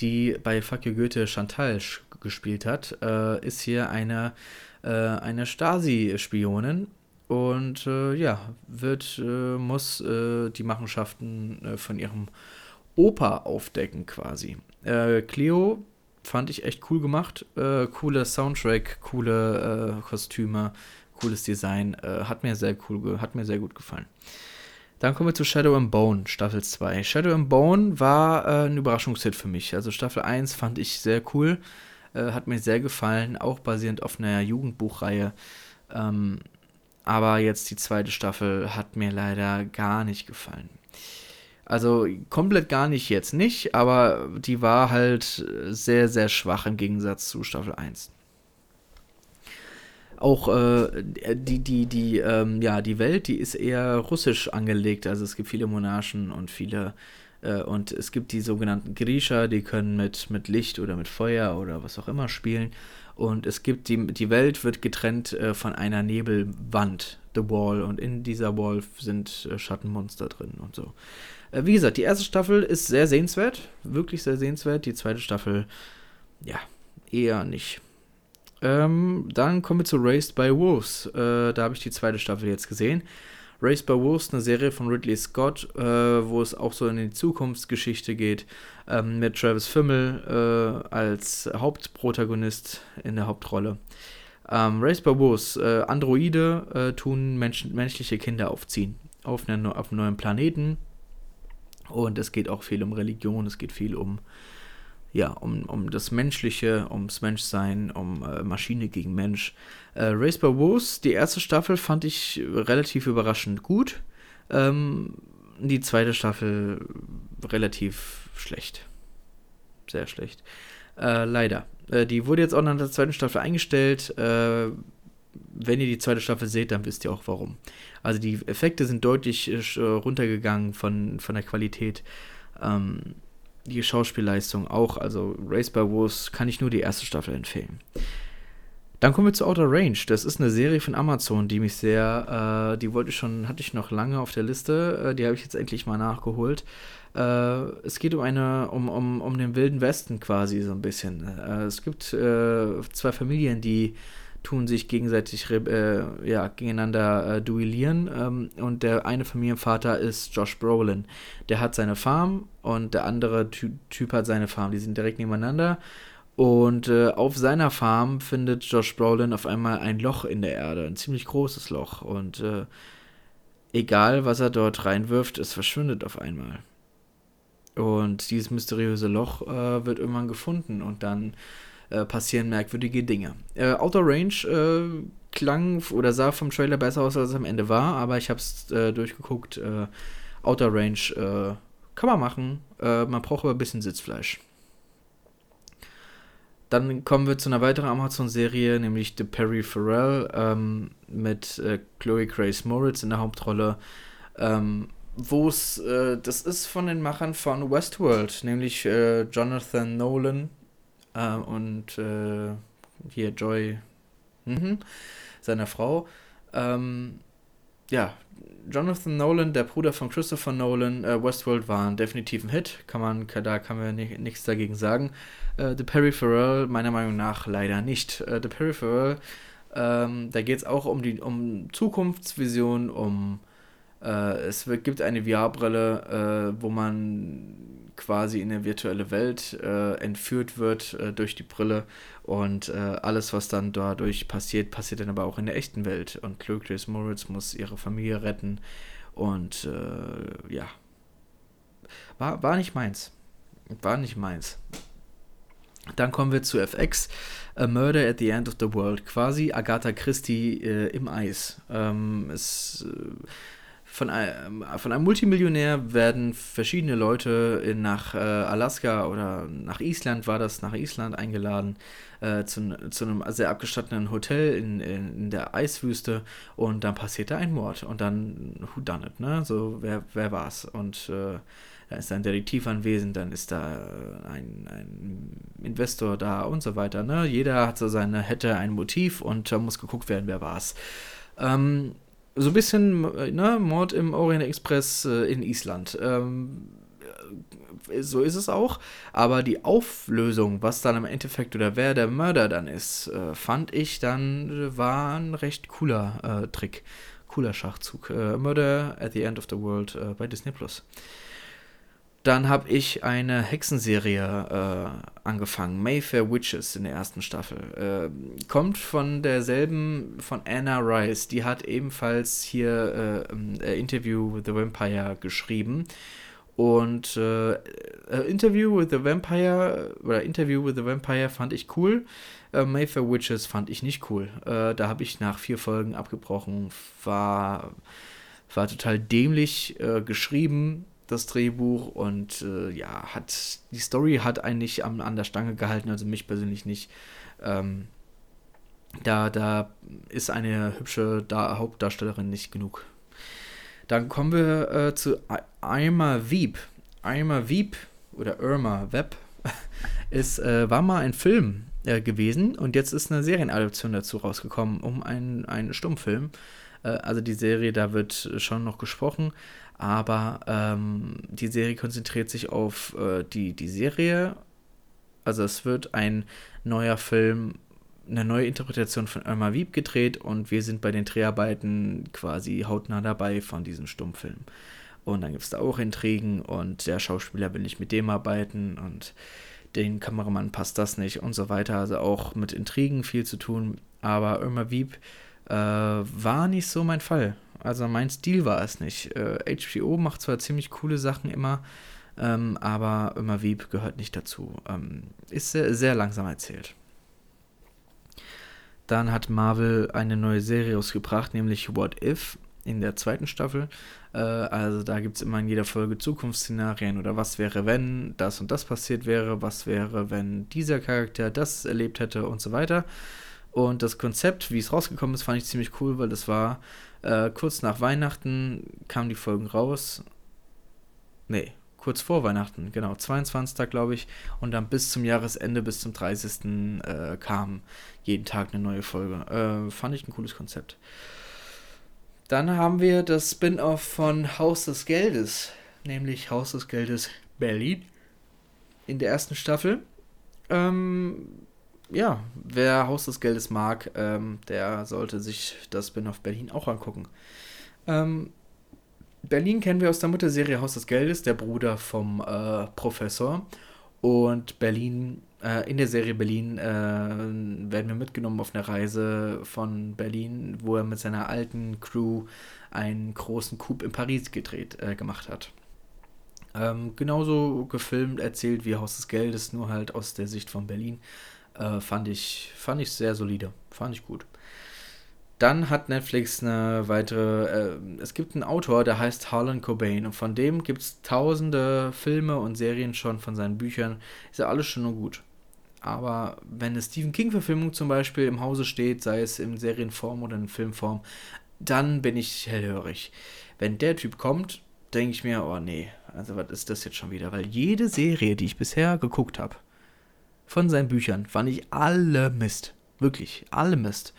die bei Fuck Goethe Chantal gespielt hat, äh, ist hier eine, äh, eine Stasi-Spionin und äh, ja, wird, äh, muss äh, die Machenschaften äh, von ihrem Opa aufdecken quasi. Cleo fand ich echt cool gemacht. Cooler Soundtrack, coole Kostüme, cooles Design. Hat mir sehr cool, hat mir sehr gut gefallen. Dann kommen wir zu Shadow and Bone, Staffel 2. Shadow and Bone war äh, ein Überraschungshit für mich. Also Staffel 1 fand ich sehr cool, äh, hat mir sehr gefallen, auch basierend auf einer Jugendbuchreihe. Ähm, aber jetzt die zweite Staffel hat mir leider gar nicht gefallen. Also komplett gar nicht jetzt nicht, aber die war halt sehr, sehr schwach im Gegensatz zu Staffel 1. Auch äh, die, die, die, ähm, ja, die Welt, die ist eher russisch angelegt. Also es gibt viele Monarchen und viele, äh, und es gibt die sogenannten Grisha, die können mit, mit Licht oder mit Feuer oder was auch immer spielen. Und es gibt die, die Welt wird getrennt äh, von einer Nebelwand, The Wall, und in dieser Wall sind äh, Schattenmonster drin und so. Wie gesagt, die erste Staffel ist sehr sehenswert, wirklich sehr sehenswert. Die zweite Staffel, ja, eher nicht. Ähm, dann kommen wir zu Raised by Wolves. Äh, da habe ich die zweite Staffel jetzt gesehen. Raised by Wolves, eine Serie von Ridley Scott, äh, wo es auch so in die Zukunftsgeschichte geht, ähm, mit Travis Fimmel äh, als Hauptprotagonist in der Hauptrolle. Ähm, Raised by Wolves, äh, Androide äh, tun Mensch menschliche Kinder aufziehen auf, eine, auf einem neuen Planeten und es geht auch viel um Religion, es geht viel um, ja, um, um das Menschliche, ums Menschsein, um äh, Maschine gegen Mensch. Äh, Race by Wolves, die erste Staffel fand ich relativ überraschend gut. Ähm, die zweite Staffel relativ schlecht. Sehr schlecht. Äh, leider. Äh, die wurde jetzt auch nach der zweiten Staffel eingestellt. Äh, wenn ihr die zweite Staffel seht, dann wisst ihr auch warum. Also die Effekte sind deutlich äh, runtergegangen von, von der Qualität. Ähm, die Schauspielleistung auch. Also Race by Wolves kann ich nur die erste Staffel empfehlen. Dann kommen wir zu Outer Range. Das ist eine Serie von Amazon, die mich sehr, äh, die wollte ich schon, hatte ich noch lange auf der Liste. Äh, die habe ich jetzt endlich mal nachgeholt. Äh, es geht um eine, um, um, um den wilden Westen quasi so ein bisschen. Äh, es gibt äh, zwei Familien, die tun sich gegenseitig äh, ja, gegeneinander äh, duellieren. Ähm, und der eine Familienvater ist Josh Brolin. Der hat seine Farm und der andere Ty Typ hat seine Farm. Die sind direkt nebeneinander. Und äh, auf seiner Farm findet Josh Brolin auf einmal ein Loch in der Erde, ein ziemlich großes Loch. Und äh, egal, was er dort reinwirft, es verschwindet auf einmal. Und dieses mysteriöse Loch äh, wird irgendwann gefunden und dann äh, passieren merkwürdige Dinge. Äh, Outer Range äh, klang oder sah vom Trailer besser aus, als es am Ende war, aber ich habe es äh, durchgeguckt. Äh, Outer Range kann man machen, man braucht aber ein bisschen Sitzfleisch. Dann kommen wir zu einer weiteren Amazon-Serie, nämlich The Perry Farrell ähm, mit Chloe Grace Moritz in der Hauptrolle. Ähm, wo es, äh, das ist von den Machern von Westworld, nämlich äh, Jonathan Nolan äh, und äh, hier Joy, mhm, seiner Frau. Ähm, ja, Jonathan Nolan, der Bruder von Christopher Nolan, äh, Westworld war ein definitiver Hit. Kann man, da kann man nichts dagegen sagen. Äh, The Peripheral, meiner Meinung nach leider nicht. Äh, The Peripheral, ähm, da geht es auch um die um Zukunftsvision, um äh, es gibt eine VR-Brille, äh, wo man quasi in eine virtuelle Welt äh, entführt wird äh, durch die Brille und äh, alles, was dann dadurch passiert, passiert dann aber auch in der echten Welt. Und Grace Moritz muss ihre Familie retten und äh, ja, war, war nicht meins. War nicht meins. Dann kommen wir zu FX, A Murder at the End of the World, quasi Agatha Christie äh, im Eis. Ähm, es äh, von einem, von einem Multimillionär werden verschiedene Leute in, nach äh, Alaska oder nach Island, war das, nach Island eingeladen, äh, zu, zu einem sehr abgestatteten Hotel in, in, in, der Eiswüste und dann passiert da ein Mord und dann, who done it, ne? So, wer, wer war's? Und äh, da ist ein Detektiv anwesend, dann ist da ein, ein Investor da und so weiter, ne? Jeder hat so seine, hätte ein Motiv und da muss geguckt werden, wer war's. Ähm, so ein bisschen, ne, Mord im Orient Express äh, in Island. Ähm, äh, so ist es auch. Aber die Auflösung, was dann im Endeffekt oder wer der Mörder dann ist, äh, fand ich dann, äh, war ein recht cooler äh, Trick. Cooler Schachzug. Äh, Murder at the End of the World bei Disney Plus. Dann habe ich eine Hexenserie äh, angefangen, Mayfair Witches in der ersten Staffel. Äh, kommt von derselben, von Anna Rice. Die hat ebenfalls hier äh, Interview with the Vampire geschrieben. Und äh, Interview with the Vampire oder Interview with the Vampire fand ich cool. Äh, Mayfair Witches fand ich nicht cool. Äh, da habe ich nach vier Folgen abgebrochen. War, war total dämlich geschrieben das Drehbuch und äh, ja, hat die Story hat eigentlich an, an der Stange gehalten, also mich persönlich nicht. Ähm, da, da ist eine hübsche da Hauptdarstellerin nicht genug. Dann kommen wir äh, zu Irma Wieb. Irma Wieb oder Irma Web ist, äh, war mal ein Film äh, gewesen und jetzt ist eine Serienadaption dazu rausgekommen, um einen, einen Stummfilm. Äh, also die Serie, da wird schon noch gesprochen, aber ähm, die Serie konzentriert sich auf äh, die, die Serie. Also es wird ein neuer Film, eine neue Interpretation von Irma Wieb gedreht und wir sind bei den Dreharbeiten quasi hautnah dabei von diesem Stummfilm. Und dann gibt es da auch Intrigen und der Schauspieler will nicht mit dem arbeiten und den Kameramann passt das nicht und so weiter. Also auch mit Intrigen viel zu tun. Aber Irma Wieb äh, war nicht so mein Fall. Also mein Stil war es nicht. Äh, HBO macht zwar ziemlich coole Sachen immer, ähm, aber immer Wieb gehört nicht dazu. Ähm, ist sehr, sehr langsam erzählt. Dann hat Marvel eine neue Serie ausgebracht, nämlich What If in der zweiten Staffel. Äh, also da gibt es immer in jeder Folge Zukunftsszenarien oder was wäre, wenn das und das passiert wäre, was wäre, wenn dieser Charakter das erlebt hätte und so weiter. Und das Konzept, wie es rausgekommen ist, fand ich ziemlich cool, weil das war äh, kurz nach Weihnachten kamen die Folgen raus. Nee, kurz vor Weihnachten, genau, 22. glaube ich. Und dann bis zum Jahresende, bis zum 30. Äh, kam jeden Tag eine neue Folge. Äh, fand ich ein cooles Konzept. Dann haben wir das Spin-off von Haus des Geldes, nämlich Haus des Geldes Berlin in der ersten Staffel. Ähm, ja, wer Haus des Geldes mag, ähm, der sollte sich das Spin-off Berlin auch angucken. Ähm, Berlin kennen wir aus der Mutterserie Haus des Geldes, der Bruder vom äh, Professor. Und Berlin, äh, in der Serie Berlin, äh, werden wir mitgenommen auf eine Reise von Berlin, wo er mit seiner alten Crew einen großen Coup in Paris gedreht, äh, gemacht hat. Ähm, genauso gefilmt, erzählt wie Haus des Geldes, nur halt aus der Sicht von Berlin. Äh, fand, ich, fand ich sehr solide. Fand ich gut. Dann hat Netflix eine weitere. Äh, es gibt einen Autor, der heißt Harlan Cobain. Und von dem gibt es tausende Filme und Serien schon von seinen Büchern. Ist ja alles schon nur gut. Aber wenn eine Stephen King-Verfilmung zum Beispiel im Hause steht, sei es in Serienform oder in Filmform, dann bin ich hellhörig. Wenn der Typ kommt, denke ich mir, oh nee, also was ist das jetzt schon wieder? Weil jede Serie, die ich bisher geguckt habe, von seinen Büchern fand ich alle Mist. Wirklich, alle Mist.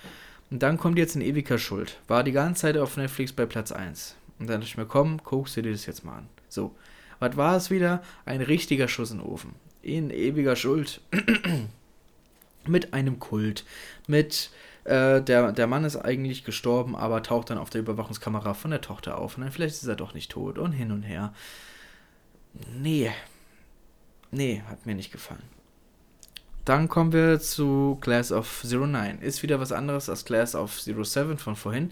Und dann kommt jetzt in ewiger Schuld. War die ganze Zeit auf Netflix bei Platz 1. Und dann dachte ich mir, komm, guckst du dir das jetzt mal an. So. Was war es wieder? Ein richtiger Schuss in den Ofen. In ewiger Schuld. mit einem Kult. Mit, äh, der, der Mann ist eigentlich gestorben, aber taucht dann auf der Überwachungskamera von der Tochter auf. Und dann vielleicht ist er doch nicht tot und hin und her. Nee. Nee, hat mir nicht gefallen. Dann kommen wir zu Class of 09. Ist wieder was anderes als Class of 07 von vorhin.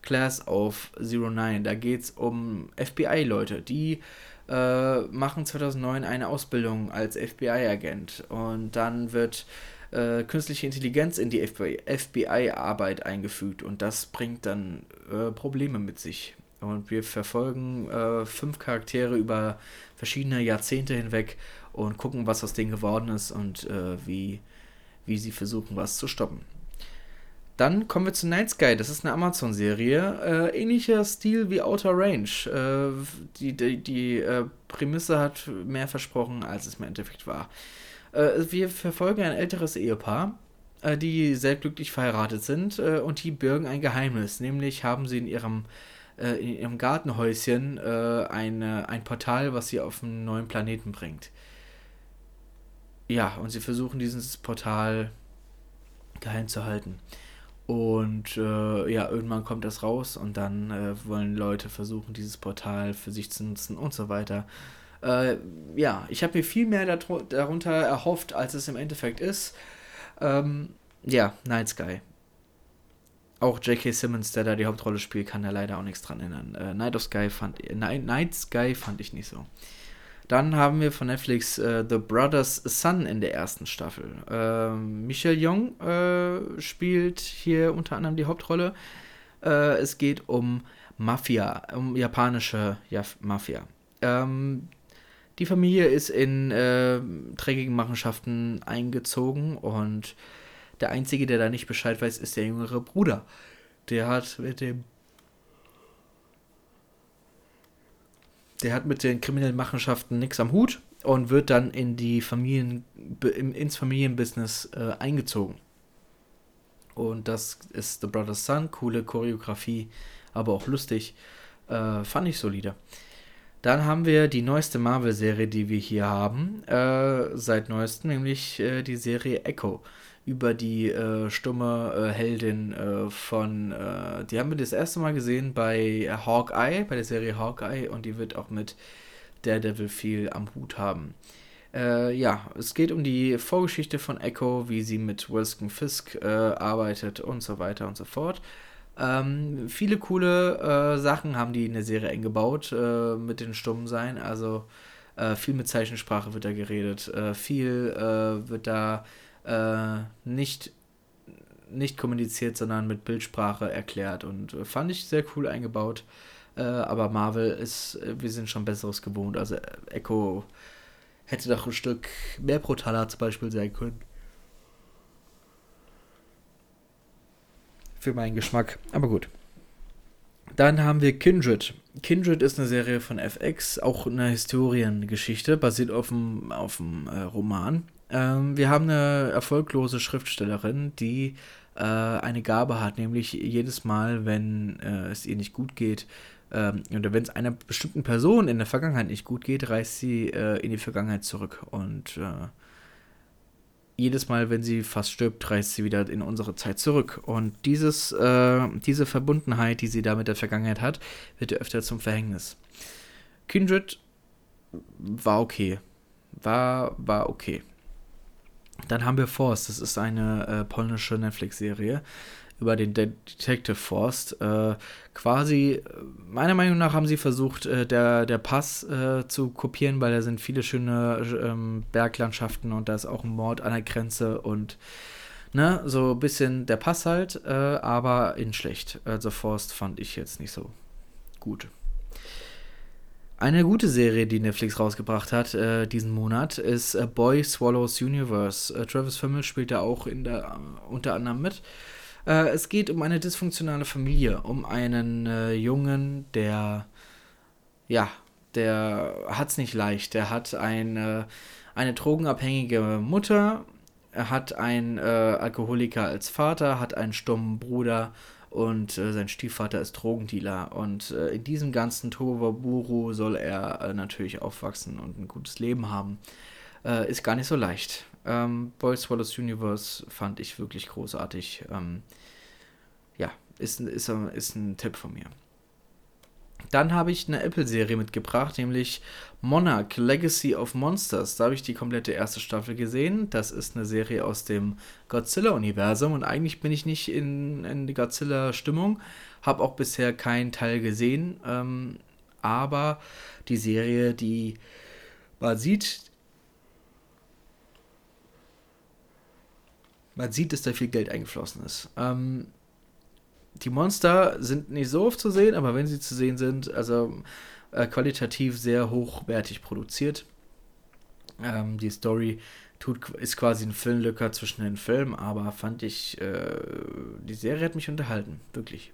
Class of 09. Da geht es um FBI-Leute, die äh, machen 2009 eine Ausbildung als FBI-Agent. Und dann wird äh, künstliche Intelligenz in die FBI-Arbeit eingefügt. Und das bringt dann äh, Probleme mit sich. Und wir verfolgen äh, fünf Charaktere über verschiedene Jahrzehnte hinweg und gucken, was aus denen geworden ist und äh, wie, wie sie versuchen, was zu stoppen. Dann kommen wir zu Night Sky. Das ist eine Amazon-Serie. Äh, ähnlicher Stil wie Outer Range. Äh, die die, die äh, Prämisse hat mehr versprochen, als es im Endeffekt war. Äh, wir verfolgen ein älteres Ehepaar, äh, die sehr glücklich verheiratet sind äh, und die bürgen ein Geheimnis. Nämlich haben sie in ihrem äh, in ihrem Gartenhäuschen äh, eine, ein Portal, was sie auf einen neuen Planeten bringt. Ja, und sie versuchen dieses Portal geheim zu halten. Und äh, ja, irgendwann kommt das raus und dann äh, wollen Leute versuchen, dieses Portal für sich zu nutzen und so weiter. Äh, ja, ich habe mir viel mehr darunter erhofft, als es im Endeffekt ist. Ähm, ja, Night Sky auch J.K. Simmons, der da die Hauptrolle spielt, kann da leider auch nichts dran erinnern. Äh, Night of Sky fand Night, Night Sky fand ich nicht so. Dann haben wir von Netflix äh, The Brothers Son in der ersten Staffel. Äh, Michelle Young äh, spielt hier unter anderem die Hauptrolle. Äh, es geht um Mafia, um japanische ja, Mafia. Ähm, die Familie ist in äh, dreckigen Machenschaften eingezogen und der Einzige, der da nicht Bescheid weiß, ist der jüngere Bruder. Der hat mit dem. Der hat mit den kriminellen Machenschaften nichts am Hut und wird dann in die Familien, ins Familienbusiness äh, eingezogen. Und das ist The Brother's Son, coole Choreografie, aber auch lustig. Äh, fand ich solide. Dann haben wir die neueste Marvel-Serie, die wir hier haben, äh, seit neuestem, nämlich äh, die Serie Echo über die äh, stumme äh, Heldin äh, von, äh, die haben wir das erste Mal gesehen bei Hawkeye, bei der Serie Hawkeye und die wird auch mit Daredevil viel am Hut haben. Äh, ja, es geht um die Vorgeschichte von Echo, wie sie mit Wilson Fisk äh, arbeitet und so weiter und so fort. Ähm, viele coole Sachen haben die in der Serie eingebaut mit den Stummen sein, also viel mit Zeichensprache wird da geredet, viel wird da äh, nicht, nicht kommuniziert, sondern mit Bildsprache erklärt. Und äh, fand ich sehr cool eingebaut. Äh, aber Marvel ist, äh, wir sind schon Besseres gewohnt. Also Echo hätte doch ein Stück mehr brutaler zum Beispiel sein können. Für meinen Geschmack. Aber gut. Dann haben wir Kindred. Kindred ist eine Serie von FX, auch eine Historiengeschichte, basiert auf dem, auf dem äh, Roman. Ähm, wir haben eine erfolglose Schriftstellerin, die äh, eine Gabe hat, nämlich jedes Mal, wenn äh, es ihr nicht gut geht, ähm, oder wenn es einer bestimmten Person in der Vergangenheit nicht gut geht, reist sie äh, in die Vergangenheit zurück. Und äh, jedes Mal, wenn sie fast stirbt, reist sie wieder in unsere Zeit zurück. Und dieses, äh, diese Verbundenheit, die sie da mit der Vergangenheit hat, wird ihr öfter zum Verhängnis. Kindred war okay. War, war okay. Dann haben wir Forst, das ist eine äh, polnische Netflix-Serie über den De Detective Forst. Äh, quasi, meiner Meinung nach haben sie versucht, äh, der, der Pass äh, zu kopieren, weil da sind viele schöne ähm, Berglandschaften und da ist auch ein Mord an der Grenze und ne, so ein bisschen der Pass halt, äh, aber in schlecht. Also Forst fand ich jetzt nicht so gut. Eine gute Serie, die Netflix rausgebracht hat äh, diesen Monat, ist äh, Boy Swallows Universe. Äh, Travis Fimmel spielt da auch der, äh, unter anderem mit. Äh, es geht um eine dysfunktionale Familie, um einen äh, Jungen, der, ja, der hat es nicht leicht. Der hat eine, eine drogenabhängige Mutter, hat einen Alkoholiker als Vater, hat einen stummen Bruder und äh, sein Stiefvater ist Drogendealer. Und äh, in diesem ganzen Tobaburu soll er äh, natürlich aufwachsen und ein gutes Leben haben. Äh, ist gar nicht so leicht. Ähm, Boy Swallows Universe fand ich wirklich großartig. Ähm, ja, ist, ist, ist ein Tipp von mir. Dann habe ich eine Apple-Serie mitgebracht, nämlich Monarch Legacy of Monsters. Da habe ich die komplette erste Staffel gesehen. Das ist eine Serie aus dem Godzilla-Universum und eigentlich bin ich nicht in, in die Godzilla-Stimmung. Habe auch bisher keinen Teil gesehen. Ähm, aber die Serie, die man sieht, man sieht, dass da viel Geld eingeflossen ist. Ähm, die Monster sind nicht so oft zu sehen, aber wenn sie zu sehen sind, also äh, qualitativ sehr hochwertig produziert. Ähm, die Story tut, ist quasi ein Filmlücker zwischen den Filmen, aber fand ich, äh, die Serie hat mich unterhalten, wirklich.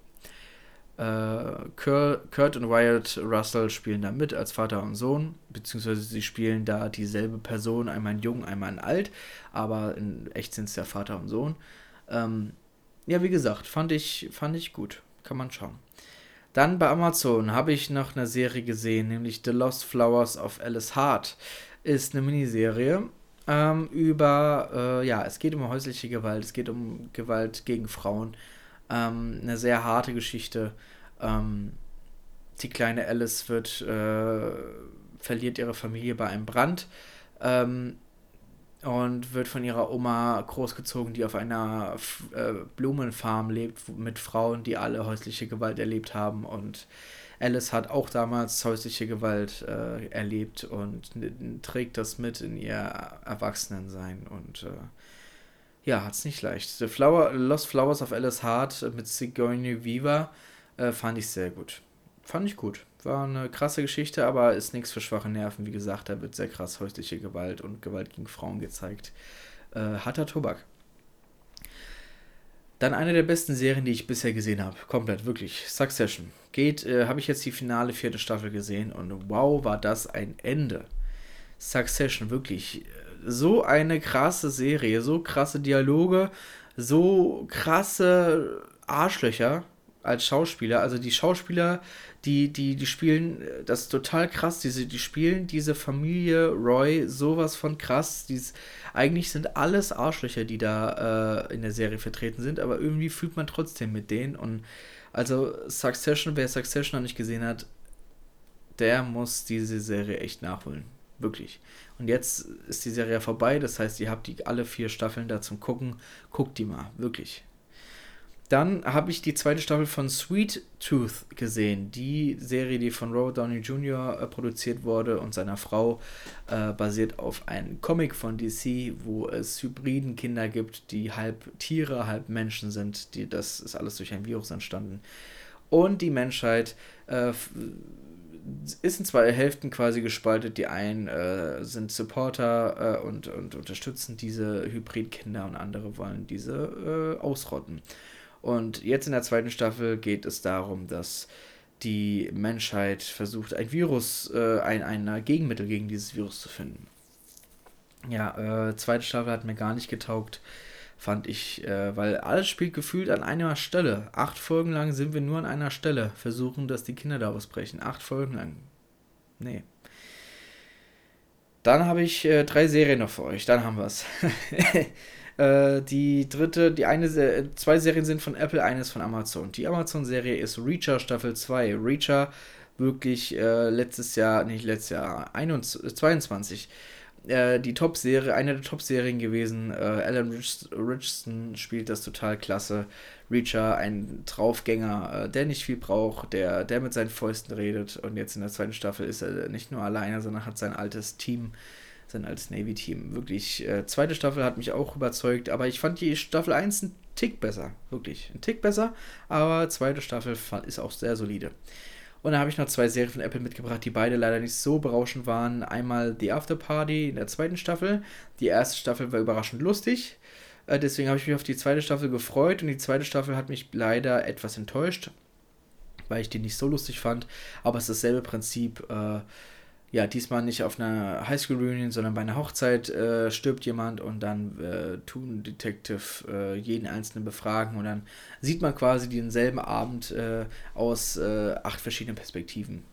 Äh, Kurt und Wyatt Russell spielen da mit als Vater und Sohn, beziehungsweise sie spielen da dieselbe Person, einmal ein Jung, einmal ein Alt, aber in echt sind es ja Vater und Sohn. Ähm, ja, wie gesagt, fand ich, fand ich gut. Kann man schauen. Dann bei Amazon habe ich noch eine Serie gesehen, nämlich The Lost Flowers of Alice Hart. Ist eine Miniserie ähm, über, äh, ja, es geht um häusliche Gewalt, es geht um Gewalt gegen Frauen. Ähm, eine sehr harte Geschichte. Ähm, die kleine Alice wird, äh, verliert ihre Familie bei einem Brand. Ähm, und wird von ihrer Oma großgezogen, die auf einer äh, Blumenfarm lebt mit Frauen, die alle häusliche Gewalt erlebt haben. Und Alice hat auch damals häusliche Gewalt äh, erlebt und trägt das mit in ihr Erwachsenensein. Und äh, ja, hat es nicht leicht. The Flower, Lost Flowers of Alice Hart mit Sigourney Viva äh, fand ich sehr gut. Fand ich gut. War eine krasse Geschichte, aber ist nichts für schwache Nerven. Wie gesagt, da wird sehr krass häusliche Gewalt und Gewalt gegen Frauen gezeigt. Äh, harter Tobak. Dann eine der besten Serien, die ich bisher gesehen habe. Komplett, wirklich. Succession. Geht, äh, habe ich jetzt die finale vierte Staffel gesehen und wow, war das ein Ende. Succession, wirklich. So eine krasse Serie, so krasse Dialoge, so krasse Arschlöcher als Schauspieler. Also die Schauspieler, die, die, die spielen, das ist total krass, diese, die spielen diese Familie Roy sowas von krass. Dies, eigentlich sind alles Arschlöcher, die da äh, in der Serie vertreten sind, aber irgendwie fühlt man trotzdem mit denen. Und also Succession, wer Succession noch nicht gesehen hat, der muss diese Serie echt nachholen. Wirklich. Und jetzt ist die Serie vorbei, das heißt, ihr habt die alle vier Staffeln da zum Gucken. Guckt die mal, wirklich. Dann habe ich die zweite Staffel von Sweet Tooth gesehen. Die Serie, die von Robert Downey Jr. Äh, produziert wurde und seiner Frau, äh, basiert auf einem Comic von DC, wo es hybriden Kinder gibt, die halb Tiere, halb Menschen sind. Die, das ist alles durch ein Virus entstanden. Und die Menschheit äh, ist in zwei Hälften quasi gespaltet. Die einen äh, sind Supporter äh, und, und unterstützen diese Hybridkinder und andere wollen diese äh, ausrotten. Und jetzt in der zweiten Staffel geht es darum, dass die Menschheit versucht, ein Virus, äh, ein, ein Gegenmittel gegen dieses Virus zu finden. Ja, äh, zweite Staffel hat mir gar nicht getaugt, fand ich, äh, weil alles spielt gefühlt an einer Stelle. Acht Folgen lang sind wir nur an einer Stelle, versuchen, dass die Kinder da ausbrechen. Acht Folgen lang. Nee. Dann habe ich äh, drei Serien noch für euch, dann haben wir es. Äh, die dritte, die eine, zwei Serien sind von Apple, eine ist von Amazon. Die Amazon-Serie ist Reacher Staffel 2. Reacher wirklich äh, letztes Jahr, nicht letztes Jahr, 21, 22 äh, die Top-Serie, eine der Top-Serien gewesen. Äh, Alan Rich Richardson spielt das total klasse. Reacher, ein Draufgänger, äh, der nicht viel braucht, der, der mit seinen Fäusten redet. Und jetzt in der zweiten Staffel ist er nicht nur alleine, sondern hat sein altes Team sein als Navy-Team. Wirklich, äh, zweite Staffel hat mich auch überzeugt, aber ich fand die Staffel 1 einen Tick besser. Wirklich, ein Tick besser, aber zweite Staffel ist auch sehr solide. Und da habe ich noch zwei Serien von Apple mitgebracht, die beide leider nicht so berauschend waren. Einmal The After Party in der zweiten Staffel. Die erste Staffel war überraschend lustig. Äh, deswegen habe ich mich auf die zweite Staffel gefreut. Und die zweite Staffel hat mich leider etwas enttäuscht, weil ich die nicht so lustig fand. Aber es ist dasselbe Prinzip. Äh, ja, diesmal nicht auf einer Highschool-Reunion, sondern bei einer Hochzeit äh, stirbt jemand und dann äh, tun Detective äh, jeden Einzelnen befragen und dann sieht man quasi denselben Abend äh, aus äh, acht verschiedenen Perspektiven.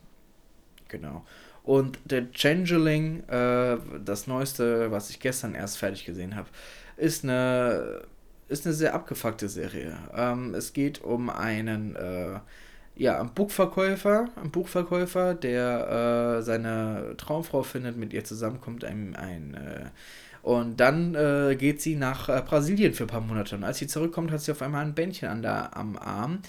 Genau. Und der Changeling, äh, das neueste, was ich gestern erst fertig gesehen habe, ist eine, ist eine sehr abgefuckte Serie. Ähm, es geht um einen ja, ein Buchverkäufer, ein Buchverkäufer, der äh, seine Traumfrau findet, mit ihr zusammenkommt, ein, ein äh, und dann äh, geht sie nach äh, Brasilien für ein paar Monate. Und als sie zurückkommt, hat sie auf einmal ein Bändchen an der, am Arm,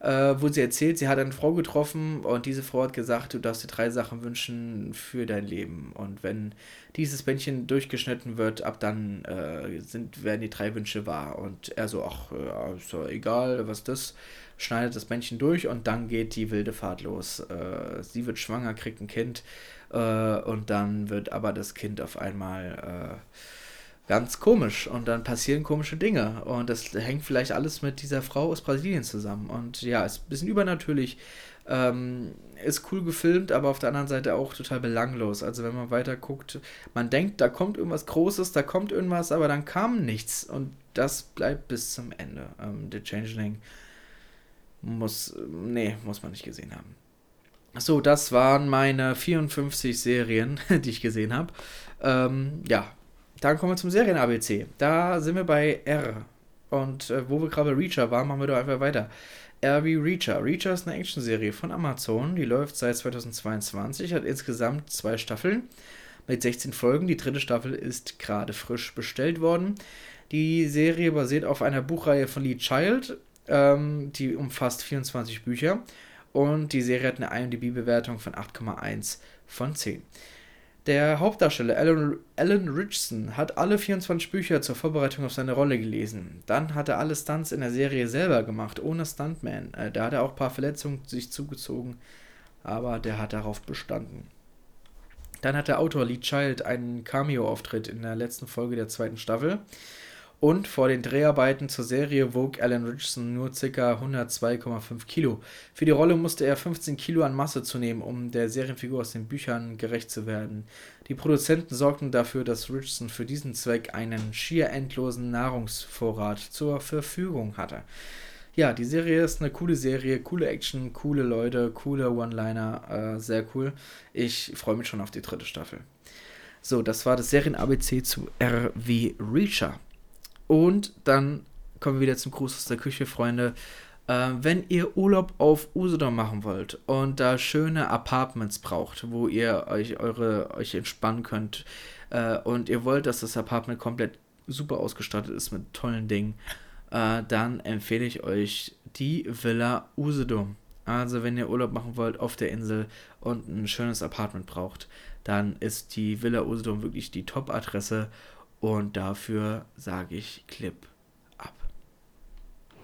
äh, wo sie erzählt, sie hat eine Frau getroffen und diese Frau hat gesagt, du darfst dir drei Sachen wünschen für dein Leben. Und wenn dieses Bändchen durchgeschnitten wird, ab dann äh, sind, werden die drei Wünsche wahr. Und er so, ach, ist doch egal, was das schneidet das Männchen durch und dann geht die wilde Fahrt los. Äh, sie wird schwanger, kriegt ein Kind äh, und dann wird aber das Kind auf einmal äh, ganz komisch und dann passieren komische Dinge und das hängt vielleicht alles mit dieser Frau aus Brasilien zusammen und ja, ist ein bisschen übernatürlich. Ähm, ist cool gefilmt, aber auf der anderen Seite auch total belanglos. Also wenn man weiter guckt, man denkt, da kommt irgendwas Großes, da kommt irgendwas, aber dann kam nichts und das bleibt bis zum Ende. Ähm, The Changeling muss, nee, muss man nicht gesehen haben. So, das waren meine 54 Serien, die ich gesehen habe. Ähm, ja, dann kommen wir zum Serien-ABC. Da sind wir bei R. Und äh, wo wir gerade Reacher waren, machen wir doch einfach weiter. R wie Reacher. Reacher ist eine Action-Serie von Amazon. Die läuft seit 2022, hat insgesamt zwei Staffeln mit 16 Folgen. Die dritte Staffel ist gerade frisch bestellt worden. Die Serie basiert auf einer Buchreihe von Lee Child ähm, die umfasst 24 Bücher und die Serie hat eine IMDb-Bewertung von 8,1 von 10. Der Hauptdarsteller Alan, Alan Richardson hat alle 24 Bücher zur Vorbereitung auf seine Rolle gelesen. Dann hat er alle Stunts in der Serie selber gemacht, ohne Stuntman. Äh, da hat er auch ein paar Verletzungen sich zugezogen, aber der hat darauf bestanden. Dann hat der Autor Lee Child einen Cameo-Auftritt in der letzten Folge der zweiten Staffel. Und vor den Dreharbeiten zur Serie wog Alan Richardson nur ca. 102,5 Kilo. Für die Rolle musste er 15 Kilo an Masse zunehmen, um der Serienfigur aus den Büchern gerecht zu werden. Die Produzenten sorgten dafür, dass Richardson für diesen Zweck einen schier endlosen Nahrungsvorrat zur Verfügung hatte. Ja, die Serie ist eine coole Serie, coole Action, coole Leute, coole One-Liner, äh, sehr cool. Ich freue mich schon auf die dritte Staffel. So, das war das Serien-ABC zu RW Reacher. Und dann kommen wir wieder zum Gruß aus der Küche, Freunde. Äh, wenn ihr Urlaub auf Usedom machen wollt und da schöne Apartments braucht, wo ihr euch eure euch entspannen könnt äh, und ihr wollt, dass das Apartment komplett super ausgestattet ist mit tollen Dingen, äh, dann empfehle ich euch die Villa Usedom. Also wenn ihr Urlaub machen wollt auf der Insel und ein schönes Apartment braucht, dann ist die Villa Usedom wirklich die Top-Adresse und dafür sage ich Clip ab.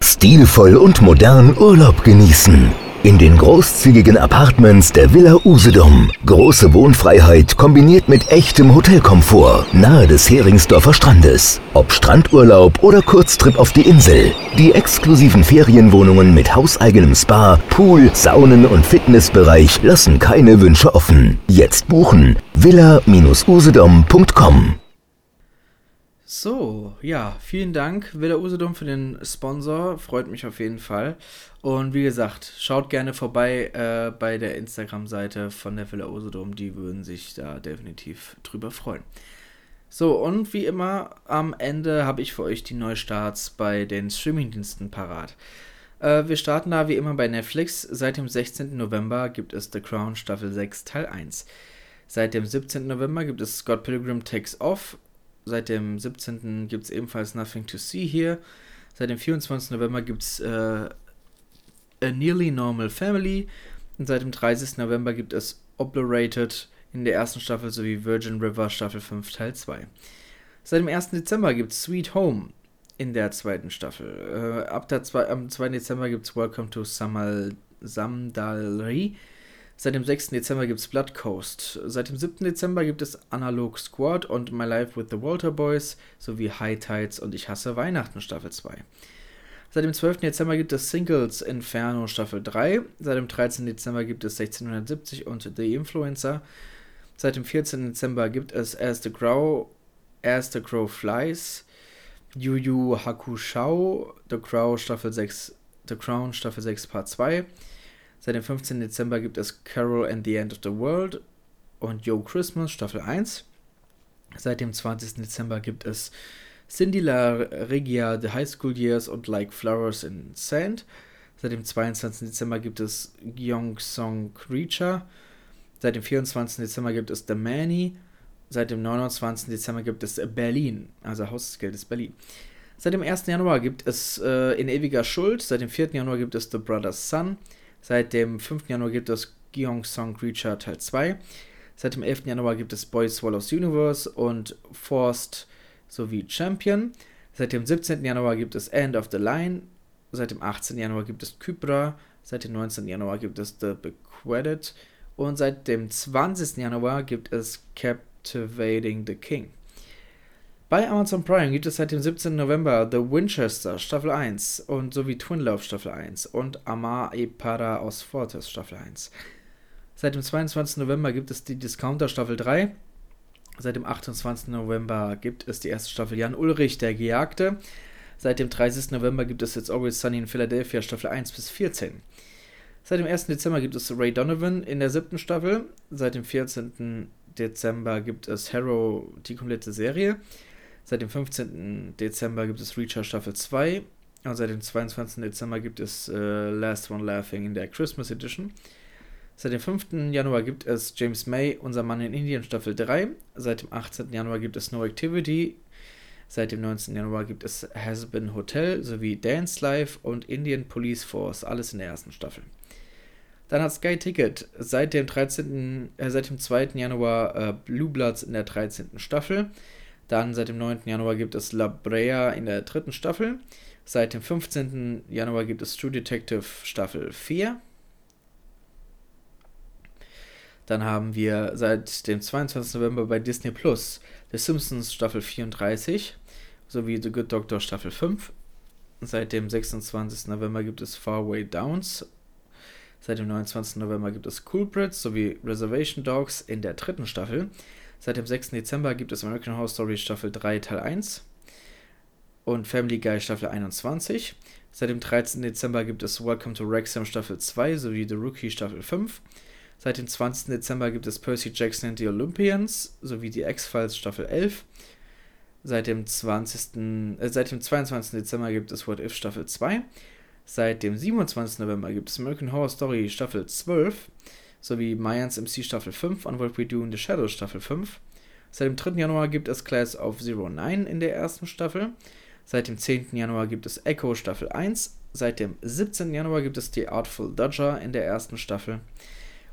Stilvoll und modern Urlaub genießen. In den großzügigen Apartments der Villa Usedom. Große Wohnfreiheit kombiniert mit echtem Hotelkomfort nahe des Heringsdorfer Strandes. Ob Strandurlaub oder Kurztrip auf die Insel. Die exklusiven Ferienwohnungen mit hauseigenem Spa, Pool, Saunen und Fitnessbereich lassen keine Wünsche offen. Jetzt buchen villa-usedom.com so, ja, vielen Dank, Villa Usedom, für den Sponsor. Freut mich auf jeden Fall. Und wie gesagt, schaut gerne vorbei äh, bei der Instagram-Seite von der Villa Usedom. Die würden sich da definitiv drüber freuen. So, und wie immer, am Ende habe ich für euch die Neustarts bei den Streamingdiensten parat. Äh, wir starten da wie immer bei Netflix. Seit dem 16. November gibt es The Crown Staffel 6 Teil 1. Seit dem 17. November gibt es Scott Pilgrim Takes Off Seit dem 17. gibt es ebenfalls Nothing to See hier. Seit dem 24. November gibt es äh, A Nearly Normal Family. Und seit dem 30. November gibt es Obliterated in der ersten Staffel sowie Virgin River Staffel 5 Teil 2. Seit dem 1. Dezember gibt es Sweet Home in der zweiten Staffel. Äh, ab der zwei, am 2. Dezember gibt es Welcome to Samal Samdalri Seit dem 6. Dezember gibt es Blood Coast. Seit dem 7. Dezember gibt es Analog Squad und My Life with the Walter Boys sowie High Tides und Ich hasse Weihnachten Staffel 2. Seit dem 12. Dezember gibt es Singles Inferno Staffel 3. Seit dem 13. Dezember gibt es 1670 und The Influencer. Seit dem 14. Dezember gibt es As the Crow, As the Crow Flies, Yu Yu Hakushou, The Crow Staffel 6, The Crown Staffel 6 Part 2. Seit dem 15. Dezember gibt es Carol and the End of the World und Yo Christmas Staffel 1. Seit dem 20. Dezember gibt es Cindy La Regia, The High School Years und Like Flowers in Sand. Seit dem 22. Dezember gibt es Gyeong Song Creature. Seit dem 24. Dezember gibt es The Manny. Seit dem 29. Dezember gibt es Berlin, also Haus des Geldes Berlin. Seit dem 1. Januar gibt es äh, In ewiger Schuld. Seit dem 4. Januar gibt es The Brother's Son. Seit dem 5. Januar gibt es Gyeong Song Creature Teil 2. Seit dem 11. Januar gibt es Boy Swallows Universe und Forced sowie Champion. Seit dem 17. Januar gibt es End of the Line. Seit dem 18. Januar gibt es Kybra. Seit dem 19. Januar gibt es The Bequedded. Und seit dem 20. Januar gibt es Captivating the King. Bei Amazon Prime gibt es seit dem 17. November The Winchester Staffel 1 und sowie Twin Love Staffel 1 und Amar e Para aus Fortes Staffel 1. Seit dem 22. November gibt es die Discounter Staffel 3 Seit dem 28. November gibt es die erste Staffel Jan Ulrich, der Gejagte. Seit dem 30. November gibt es jetzt Always Sunny in Philadelphia, Staffel 1 bis 14. Seit dem 1. Dezember gibt es Ray Donovan in der siebten Staffel. Seit dem 14. Dezember gibt es Harrow, die komplette Serie. Seit dem 15. Dezember gibt es Reacher Staffel 2. Und seit dem 22. Dezember gibt es äh, Last One Laughing in der Christmas Edition. Seit dem 5. Januar gibt es James May, unser Mann in Indien, Staffel 3. Seit dem 18. Januar gibt es No Activity. Seit dem 19. Januar gibt es Has Been Hotel sowie Dance Life und Indian Police Force, alles in der ersten Staffel. Dann hat Sky Ticket seit dem 13. Äh, seit dem 2. Januar äh, Blue Bloods in der 13. Staffel. Dann seit dem 9. Januar gibt es La Brea in der dritten Staffel. Seit dem 15. Januar gibt es True Detective Staffel 4. Dann haben wir seit dem 22. November bei Disney Plus The Simpsons Staffel 34 sowie The Good Doctor Staffel 5. Seit dem 26. November gibt es Far Way Downs. Seit dem 29. November gibt es Cool sowie Reservation Dogs in der dritten Staffel. Seit dem 6. Dezember gibt es American Horror Story Staffel 3 Teil 1 und Family Guy Staffel 21. Seit dem 13. Dezember gibt es Welcome to Wrexham Staffel 2 sowie The Rookie Staffel 5. Seit dem 20. Dezember gibt es Percy Jackson and the Olympians sowie die X-Files Staffel 11. Seit dem, 20., äh, seit dem 22. Dezember gibt es What If Staffel 2. Seit dem 27. November gibt es American Horror Story Staffel 12 sowie Mayans MC Staffel 5 und What We Do in the Shadows Staffel 5. Seit dem 3. Januar gibt es Class of Zero Nine in der ersten Staffel. Seit dem 10. Januar gibt es Echo Staffel 1. Seit dem 17. Januar gibt es The Artful Dodger in der ersten Staffel.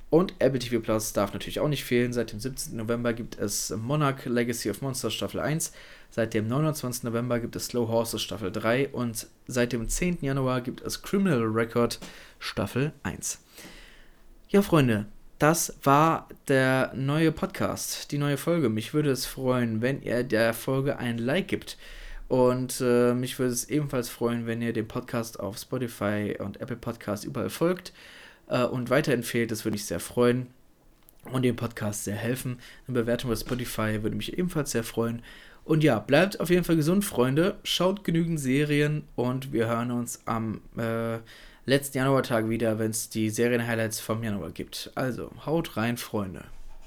Und Apple TV Plus darf natürlich auch nicht fehlen. Seit dem 17. November gibt es Monarch Legacy of Monsters Staffel 1. Seit dem 29. November gibt es Slow Horses Staffel 3. Und seit dem 10. Januar gibt es Criminal Record Staffel 1. Ja, Freunde, das war der neue Podcast, die neue Folge. Mich würde es freuen, wenn ihr der Folge ein Like gibt. Und äh, mich würde es ebenfalls freuen, wenn ihr dem Podcast auf Spotify und Apple Podcast überall folgt äh, und weiterempfehlt. Das würde mich sehr freuen und dem Podcast sehr helfen. Eine Bewertung bei Spotify würde mich ebenfalls sehr freuen. Und ja, bleibt auf jeden Fall gesund, Freunde. Schaut genügend Serien und wir hören uns am äh, letzten Januartag wieder, wenn es die Serien-Highlights vom Januar gibt. Also, haut rein, Freunde.